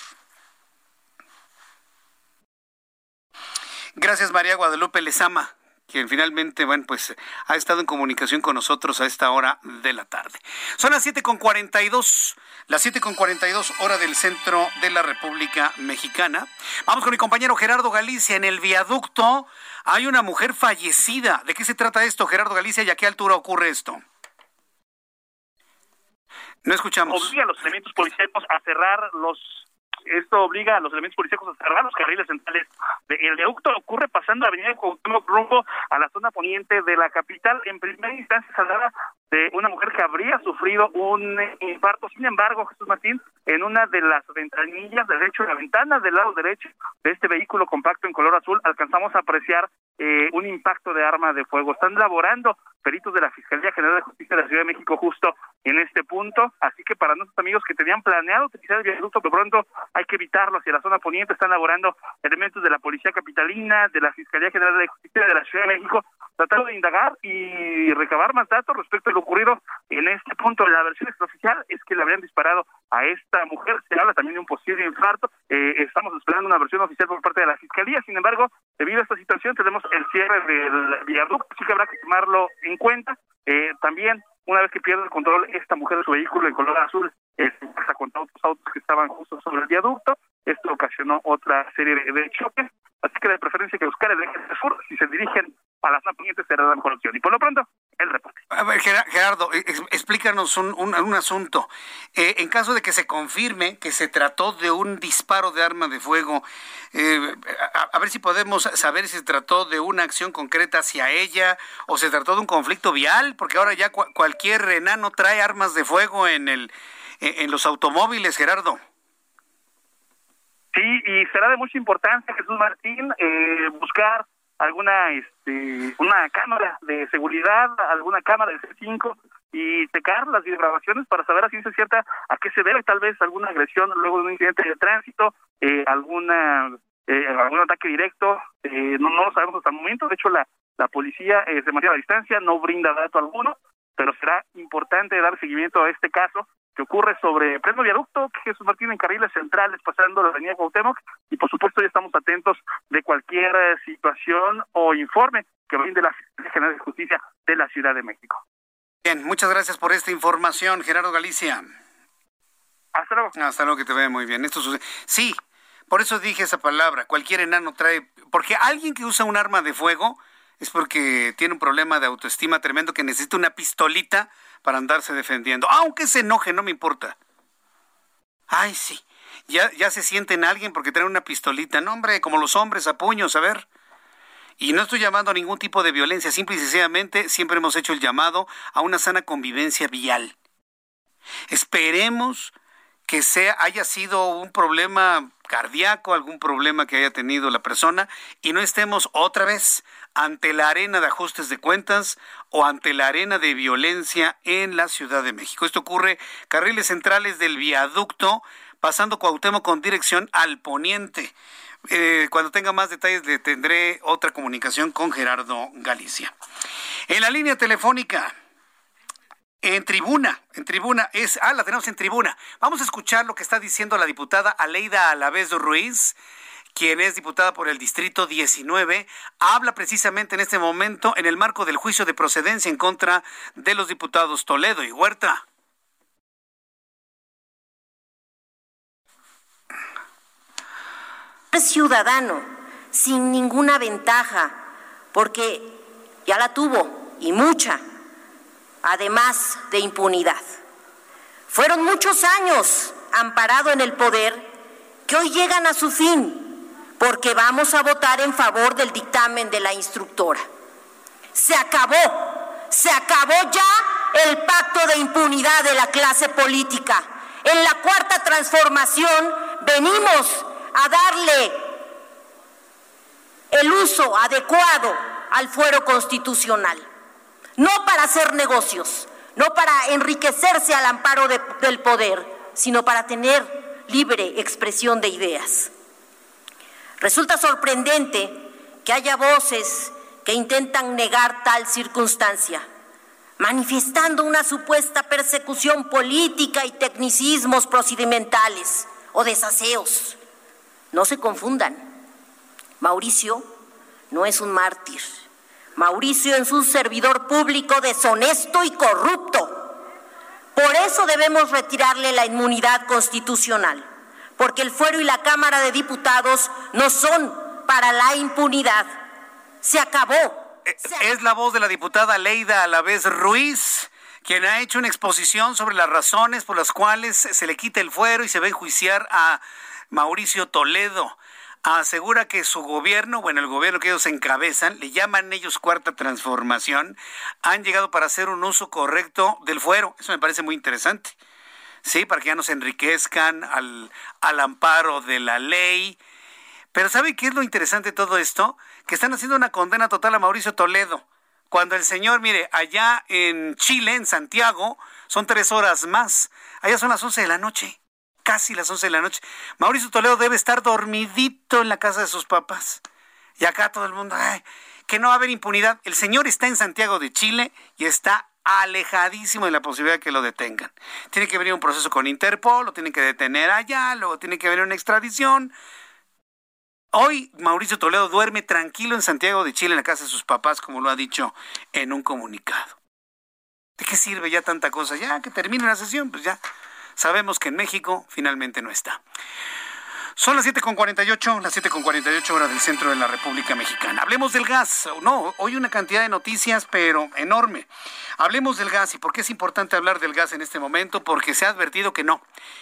Gracias, María Guadalupe Lezama, quien finalmente, bueno, pues ha estado en comunicación con nosotros a esta hora de la tarde. Son las 7.42, las 7.42 hora del centro de la República Mexicana. Vamos con mi compañero Gerardo Galicia en el viaducto. Hay una mujer fallecida. ¿De qué se trata esto, Gerardo Galicia, y a qué altura ocurre esto? No escuchamos. Obliga a los elementos policíacos a cerrar los esto obliga a los elementos policíacos a cerrar los carriles centrales. El viaducto ocurre pasando la avenida Cuauhtémoc rumbo a la zona poniente de la capital. En primera instancia hablaba de una mujer que habría sufrido un infarto. Sin embargo, Jesús Martín, en una de las ventanillas en la ventana del lado derecho de este vehículo compacto en color azul, alcanzamos a apreciar eh, un impacto de arma de fuego. Están laborando peritos de la Fiscalía General de Justicia de la Ciudad de México justo en este punto, así que para nuestros amigos que tenían planeado utilizar el viaducto, de pronto hay que evitarlo hacia la zona poniente, están laborando elementos de la Policía Capitalina, de la Fiscalía General de Justicia de la Ciudad de México, tratando de indagar y recabar más datos respecto a lo ocurrido en este punto. La versión extraoficial es que le habrían disparado a esta mujer, se habla también de un posible infarto, eh, estamos esperando una versión oficial por parte de la Fiscalía, sin embargo, debido a esta situación tenemos el cierre del viaducto, así que habrá que tomarlo en cuenta. Eh, también, una vez que pierde el control esta mujer de su vehículo en color azul, eh, se pasa contra otros autos que estaban justo sobre el viaducto. Esto ocasionó otra serie de, choques. Así que de preferencia que buscar el eje sur, si se dirigen a las será la mejor opción. Y por lo pronto, el reporte. A ver, Gerardo, explícanos un, un, un asunto. Eh, en caso de que se confirme que se trató de un disparo de arma de fuego, eh, a, ver si podemos saber si se trató de una acción concreta hacia ella o se trató de un conflicto vial, porque ahora ya cu cualquier enano trae armas de fuego en, el, en los automóviles, Gerardo. Sí, y será de mucha importancia, Jesús Martín, eh, buscar alguna este una cámara de seguridad, alguna cámara de C5 y checar las videograbaciones para saber a ciencia cierta a qué se debe tal vez alguna agresión luego de un incidente de tránsito, eh, alguna eh, algún ataque directo, eh, no, no lo sabemos hasta el momento, de hecho la, la policía eh, se mantiene a distancia, no brinda dato alguno, pero será importante dar seguimiento a este caso que ocurre sobre pleno viaducto, Jesús Martín en carriles centrales pasando la avenida Cuauhtémoc y por supuesto ya estamos atentos de cualquier eh, situación o informe que brinde la General de Justicia de la Ciudad de México. Bien, muchas gracias por esta información, Gerardo Galicia. Hasta luego. Hasta luego, que te vea muy bien. Esto sucede. Sí, por eso dije esa palabra. Cualquier enano trae, porque alguien que usa un arma de fuego es porque tiene un problema de autoestima tremendo que necesita una pistolita para andarse defendiendo. Aunque se enoje, no me importa. Ay, sí. Ya, ya se siente en alguien porque trae una pistolita. No, hombre, como los hombres a puños, a ver. Y no estoy llamando a ningún tipo de violencia, simple y sencillamente siempre hemos hecho el llamado a una sana convivencia vial. Esperemos que sea, haya sido un problema cardíaco, algún problema que haya tenido la persona y no estemos otra vez ante la arena de ajustes de cuentas o ante la arena de violencia en la Ciudad de México. Esto ocurre carriles centrales del viaducto pasando Cuauhtémoc con dirección al poniente. Eh, cuando tenga más detalles le tendré otra comunicación con Gerardo Galicia. En la línea telefónica en tribuna, en tribuna, es, ah, la tenemos en tribuna. Vamos a escuchar lo que está diciendo la diputada Aleida Alavés Ruiz, quien es diputada por el Distrito 19, habla precisamente en este momento en el marco del juicio de procedencia en contra de los diputados Toledo y Huerta. ciudadano sin ninguna ventaja, porque ya la tuvo y mucha además de impunidad. Fueron muchos años amparado en el poder que hoy llegan a su fin porque vamos a votar en favor del dictamen de la instructora. Se acabó, se acabó ya el pacto de impunidad de la clase política. En la cuarta transformación venimos a darle el uso adecuado al fuero constitucional no para hacer negocios, no para enriquecerse al amparo de, del poder, sino para tener libre expresión de ideas. Resulta sorprendente que haya voces que intentan negar tal circunstancia, manifestando una supuesta persecución política y tecnicismos procedimentales o desaseos. No se confundan. Mauricio no es un mártir. Mauricio es un servidor público deshonesto y corrupto. Por eso debemos retirarle la inmunidad constitucional, porque el fuero y la Cámara de Diputados no son para la impunidad. Se acabó. Eh, es la voz de la diputada Leida Alavés Ruiz, quien ha hecho una exposición sobre las razones por las cuales se le quita el fuero y se va a enjuiciar a Mauricio Toledo asegura que su gobierno, bueno, el gobierno que ellos encabezan, le llaman ellos cuarta transformación, han llegado para hacer un uso correcto del fuero. Eso me parece muy interesante. Sí, para que ya no se enriquezcan al, al amparo de la ley. Pero ¿sabe qué es lo interesante de todo esto? Que están haciendo una condena total a Mauricio Toledo. Cuando el señor, mire, allá en Chile, en Santiago, son tres horas más. Allá son las once de la noche casi las 11 de la noche. Mauricio Toledo debe estar dormidito en la casa de sus papás. Y acá todo el mundo, ay, que no va a haber impunidad. El señor está en Santiago de Chile y está alejadísimo de la posibilidad de que lo detengan. Tiene que venir un proceso con Interpol, lo tienen que detener allá, luego tiene que venir una extradición. Hoy Mauricio Toledo duerme tranquilo en Santiago de Chile, en la casa de sus papás, como lo ha dicho en un comunicado. ¿De qué sirve ya tanta cosa? Ya que termine la sesión, pues ya Sabemos que en México finalmente no está. Son las 7.48, las 7.48 horas del centro de la República Mexicana. Hablemos del gas. No, hoy una cantidad de noticias, pero enorme. Hablemos del gas. ¿Y por qué es importante hablar del gas en este momento? Porque se ha advertido que no,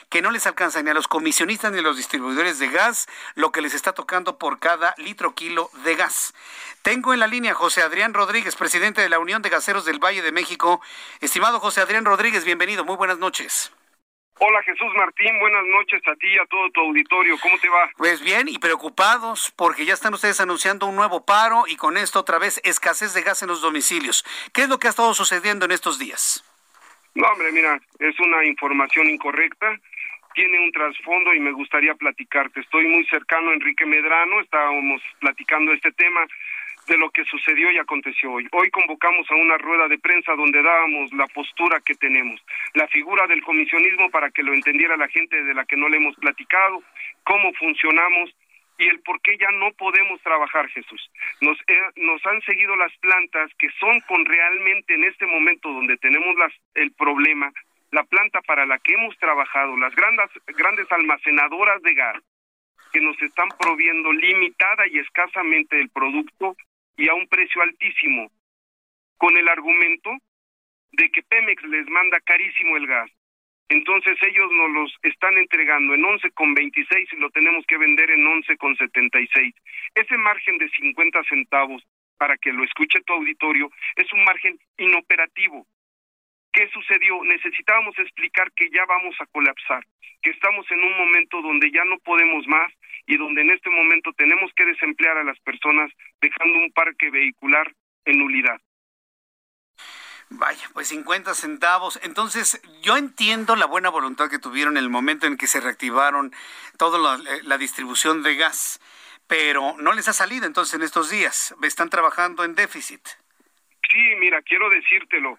que no les alcanza ni a los comisionistas ni a los distribuidores de gas lo que les está tocando por cada litro kilo de gas. Tengo en la línea José Adrián Rodríguez, presidente de la Unión de Gaseros del Valle de México. Estimado José Adrián Rodríguez, bienvenido. Muy buenas noches. Hola Jesús Martín, buenas noches a ti y a todo tu auditorio. ¿Cómo te va? Pues bien y preocupados porque ya están ustedes anunciando un nuevo paro y con esto otra vez escasez de gas en los domicilios. ¿Qué es lo que ha estado sucediendo en estos días? No, hombre, mira, es una información incorrecta, tiene un trasfondo y me gustaría platicarte. Estoy muy cercano a Enrique Medrano, estábamos platicando este tema de lo que sucedió y aconteció hoy. Hoy convocamos a una rueda de prensa donde dábamos la postura que tenemos, la figura del comisionismo para que lo entendiera la gente de la que no le hemos platicado, cómo funcionamos y el por qué ya no podemos trabajar, Jesús. Nos, eh, han seguido las plantas que son con realmente en este momento donde tenemos el problema, la planta para la que hemos trabajado, las grandes, grandes almacenadoras de gas, que nos están proviendo limitada y escasamente el producto y a un precio altísimo, con el argumento de que Pemex les manda carísimo el gas. Entonces ellos nos los están entregando en 11,26 y lo tenemos que vender en 11,76. Ese margen de 50 centavos, para que lo escuche tu auditorio, es un margen inoperativo. ¿Qué sucedió? Necesitábamos explicar que ya vamos a colapsar, que estamos en un momento donde ya no podemos más y donde en este momento tenemos que desemplear a las personas dejando un parque vehicular en nulidad. Vaya, pues 50 centavos. Entonces, yo entiendo la buena voluntad que tuvieron en el momento en que se reactivaron toda la, la, distribución de gas, pero no les ha salido entonces en estos días. Están trabajando en déficit. Sí, mira, quiero decírtelo.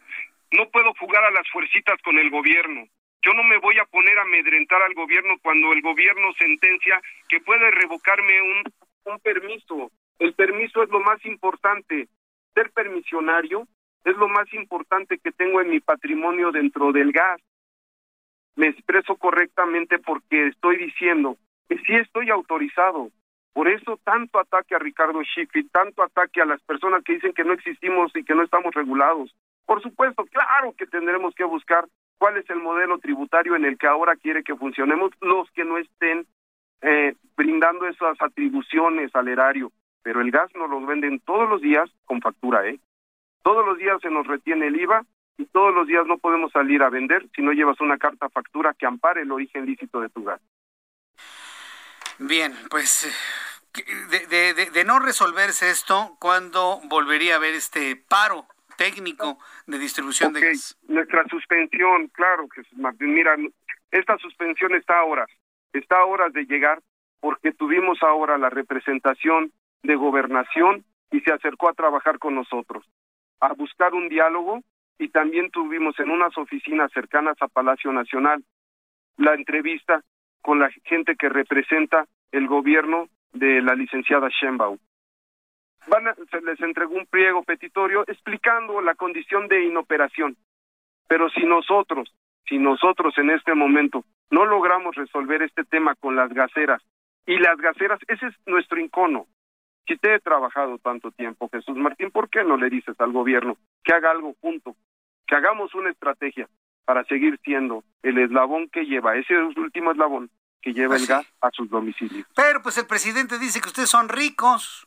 No puedo jugar a las fuercitas con el gobierno. Yo no me voy a poner a amedrentar al gobierno cuando el gobierno sentencia que puede revocarme un, un permiso. El permiso es lo más importante. Ser permisionario es lo más importante que tengo en mi patrimonio dentro del gas. Me expreso correctamente porque estoy diciendo que sí estoy autorizado. Por eso tanto ataque a Ricardo Schiff y tanto ataque a las personas que dicen que no existimos y que no estamos regulados. Por supuesto, claro que tendremos que buscar cuál es el modelo tributario en el que ahora quiere que funcionemos los que no estén eh, brindando esas atribuciones al erario. Pero el gas nos lo venden todos los días con factura, ¿eh? Todos los días se nos retiene el IVA y todos los días no podemos salir a vender si no llevas una carta factura que ampare el origen lícito de tu gas. Bien, pues de, de, de no resolverse esto, ¿cuándo volvería a haber este paro técnico de distribución okay. de gas. Nuestra suspensión, claro, Jesús Martín. Mira, esta suspensión está a horas, está a horas de llegar porque tuvimos ahora la representación de gobernación y se acercó a trabajar con nosotros, a buscar un diálogo y también tuvimos en unas oficinas cercanas a Palacio Nacional la entrevista con la gente que representa el gobierno de la licenciada Sheinbaum. Van se les entregó un pliego petitorio explicando la condición de inoperación. Pero si nosotros, si nosotros en este momento no logramos resolver este tema con las gaseras, y las gaseras, ese es nuestro incono. Si te he trabajado tanto tiempo, Jesús Martín, ¿por qué no le dices al gobierno que haga algo junto? Que hagamos una estrategia para seguir siendo el eslabón que lleva, ese último eslabón que lleva el gas a sus domicilios. Pero pues el presidente dice que ustedes son ricos,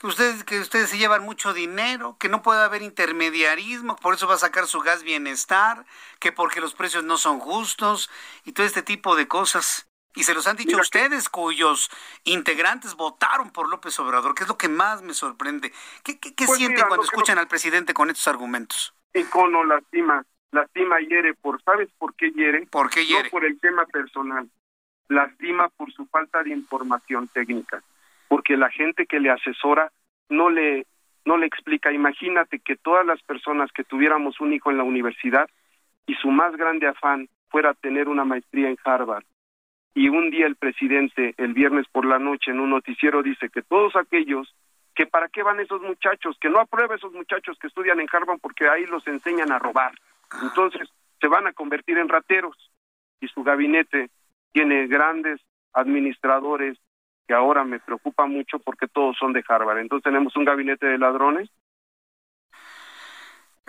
que ustedes, que ustedes se llevan mucho dinero, que no puede haber intermediarismo, por eso va a sacar su gas bienestar, que porque los precios no son justos y todo este tipo de cosas. Y se los han dicho ustedes, cuyos integrantes votaron por López Obrador, que es lo que más me sorprende. ¿Qué, qué, pues sienten cuando escuchan al presidente con estos argumentos? Icono lastima, lastima hiere por, ¿sabes por qué hiere? ¿Por qué hiere? No por el tema personal, lastima por su falta de información técnica, porque la gente que le asesora no le, no le explica. Imagínate que todas las personas que tuviéramos un hijo en la universidad y su más grande afán fuera tener una maestría en Harvard y un día el presidente, el viernes por la noche, en un noticiero dice que todos aquellos que para qué van esos muchachos, que no apruebe esos muchachos que estudian en Harvard porque ahí los enseñan a robar. Entonces se van a convertir en rateros y su gabinete tiene grandes administradores que ahora me preocupa mucho porque todos son de Harvard. Entonces tenemos un gabinete de ladrones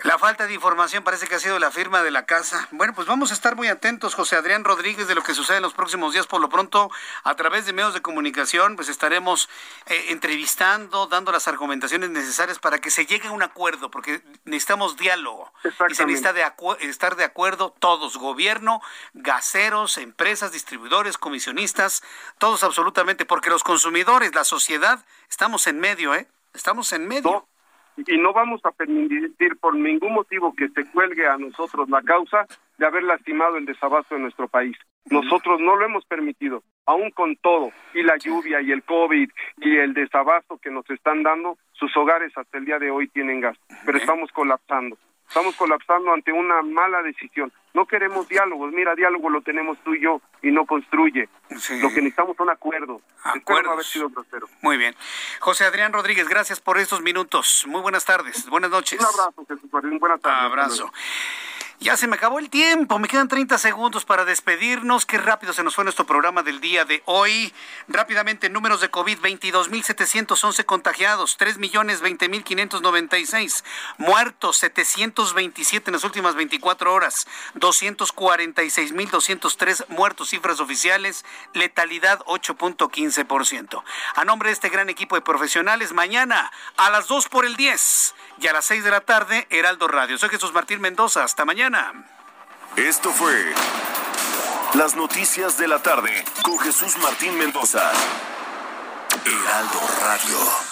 la falta de información parece que ha sido la firma de la casa. Bueno, pues vamos a estar muy atentos, José Adrián Rodríguez, de lo que sucede en los próximos días. Por lo pronto, a través de medios de comunicación, pues estaremos eh, entrevistando, dando las argumentaciones necesarias para que se llegue a un acuerdo, porque necesitamos diálogo. Y se necesita de estar de acuerdo todos, gobierno, gaseros, empresas, distribuidores, comisionistas, todos absolutamente, porque los consumidores, la sociedad, estamos en medio, ¿eh? Estamos en medio y no vamos a permitir por ningún motivo que se cuelgue a nosotros la causa de haber lastimado el desabasto de nuestro país. Nosotros no lo hemos permitido, aún con todo, y la lluvia y el COVID y el desabasto que nos están dando, sus hogares hasta el día de hoy tienen gas, pero estamos colapsando. Estamos colapsando ante una mala decisión. No queremos diálogos. Mira, diálogo lo tenemos tú y yo y no construye. Lo que necesitamos son acuerdos. Acuerdos. haber sido grosero. Muy bien. José Adrián Rodríguez, gracias por estos minutos. Muy buenas tardes. Buenas noches. Un abrazo, Jesús Buenas tardes. Abrazo. Ya se me acabó el tiempo, me quedan 30 segundos para despedirnos. Qué rápido se nos fue nuestro programa del día de hoy. Rápidamente, números de COVID, 22.711 contagiados, 3.020.596 muertos, 727 en las últimas 24 horas, 246.203 muertos, cifras oficiales, letalidad 8.15%. A nombre de este gran equipo de profesionales, mañana a las 2 por el 10 y a las 6 de la tarde, Heraldo Radio. Soy Jesús Martín Mendoza. Hasta mañana. Esto fue Las Noticias de la Tarde con Jesús Martín Mendoza. Heraldo Radio.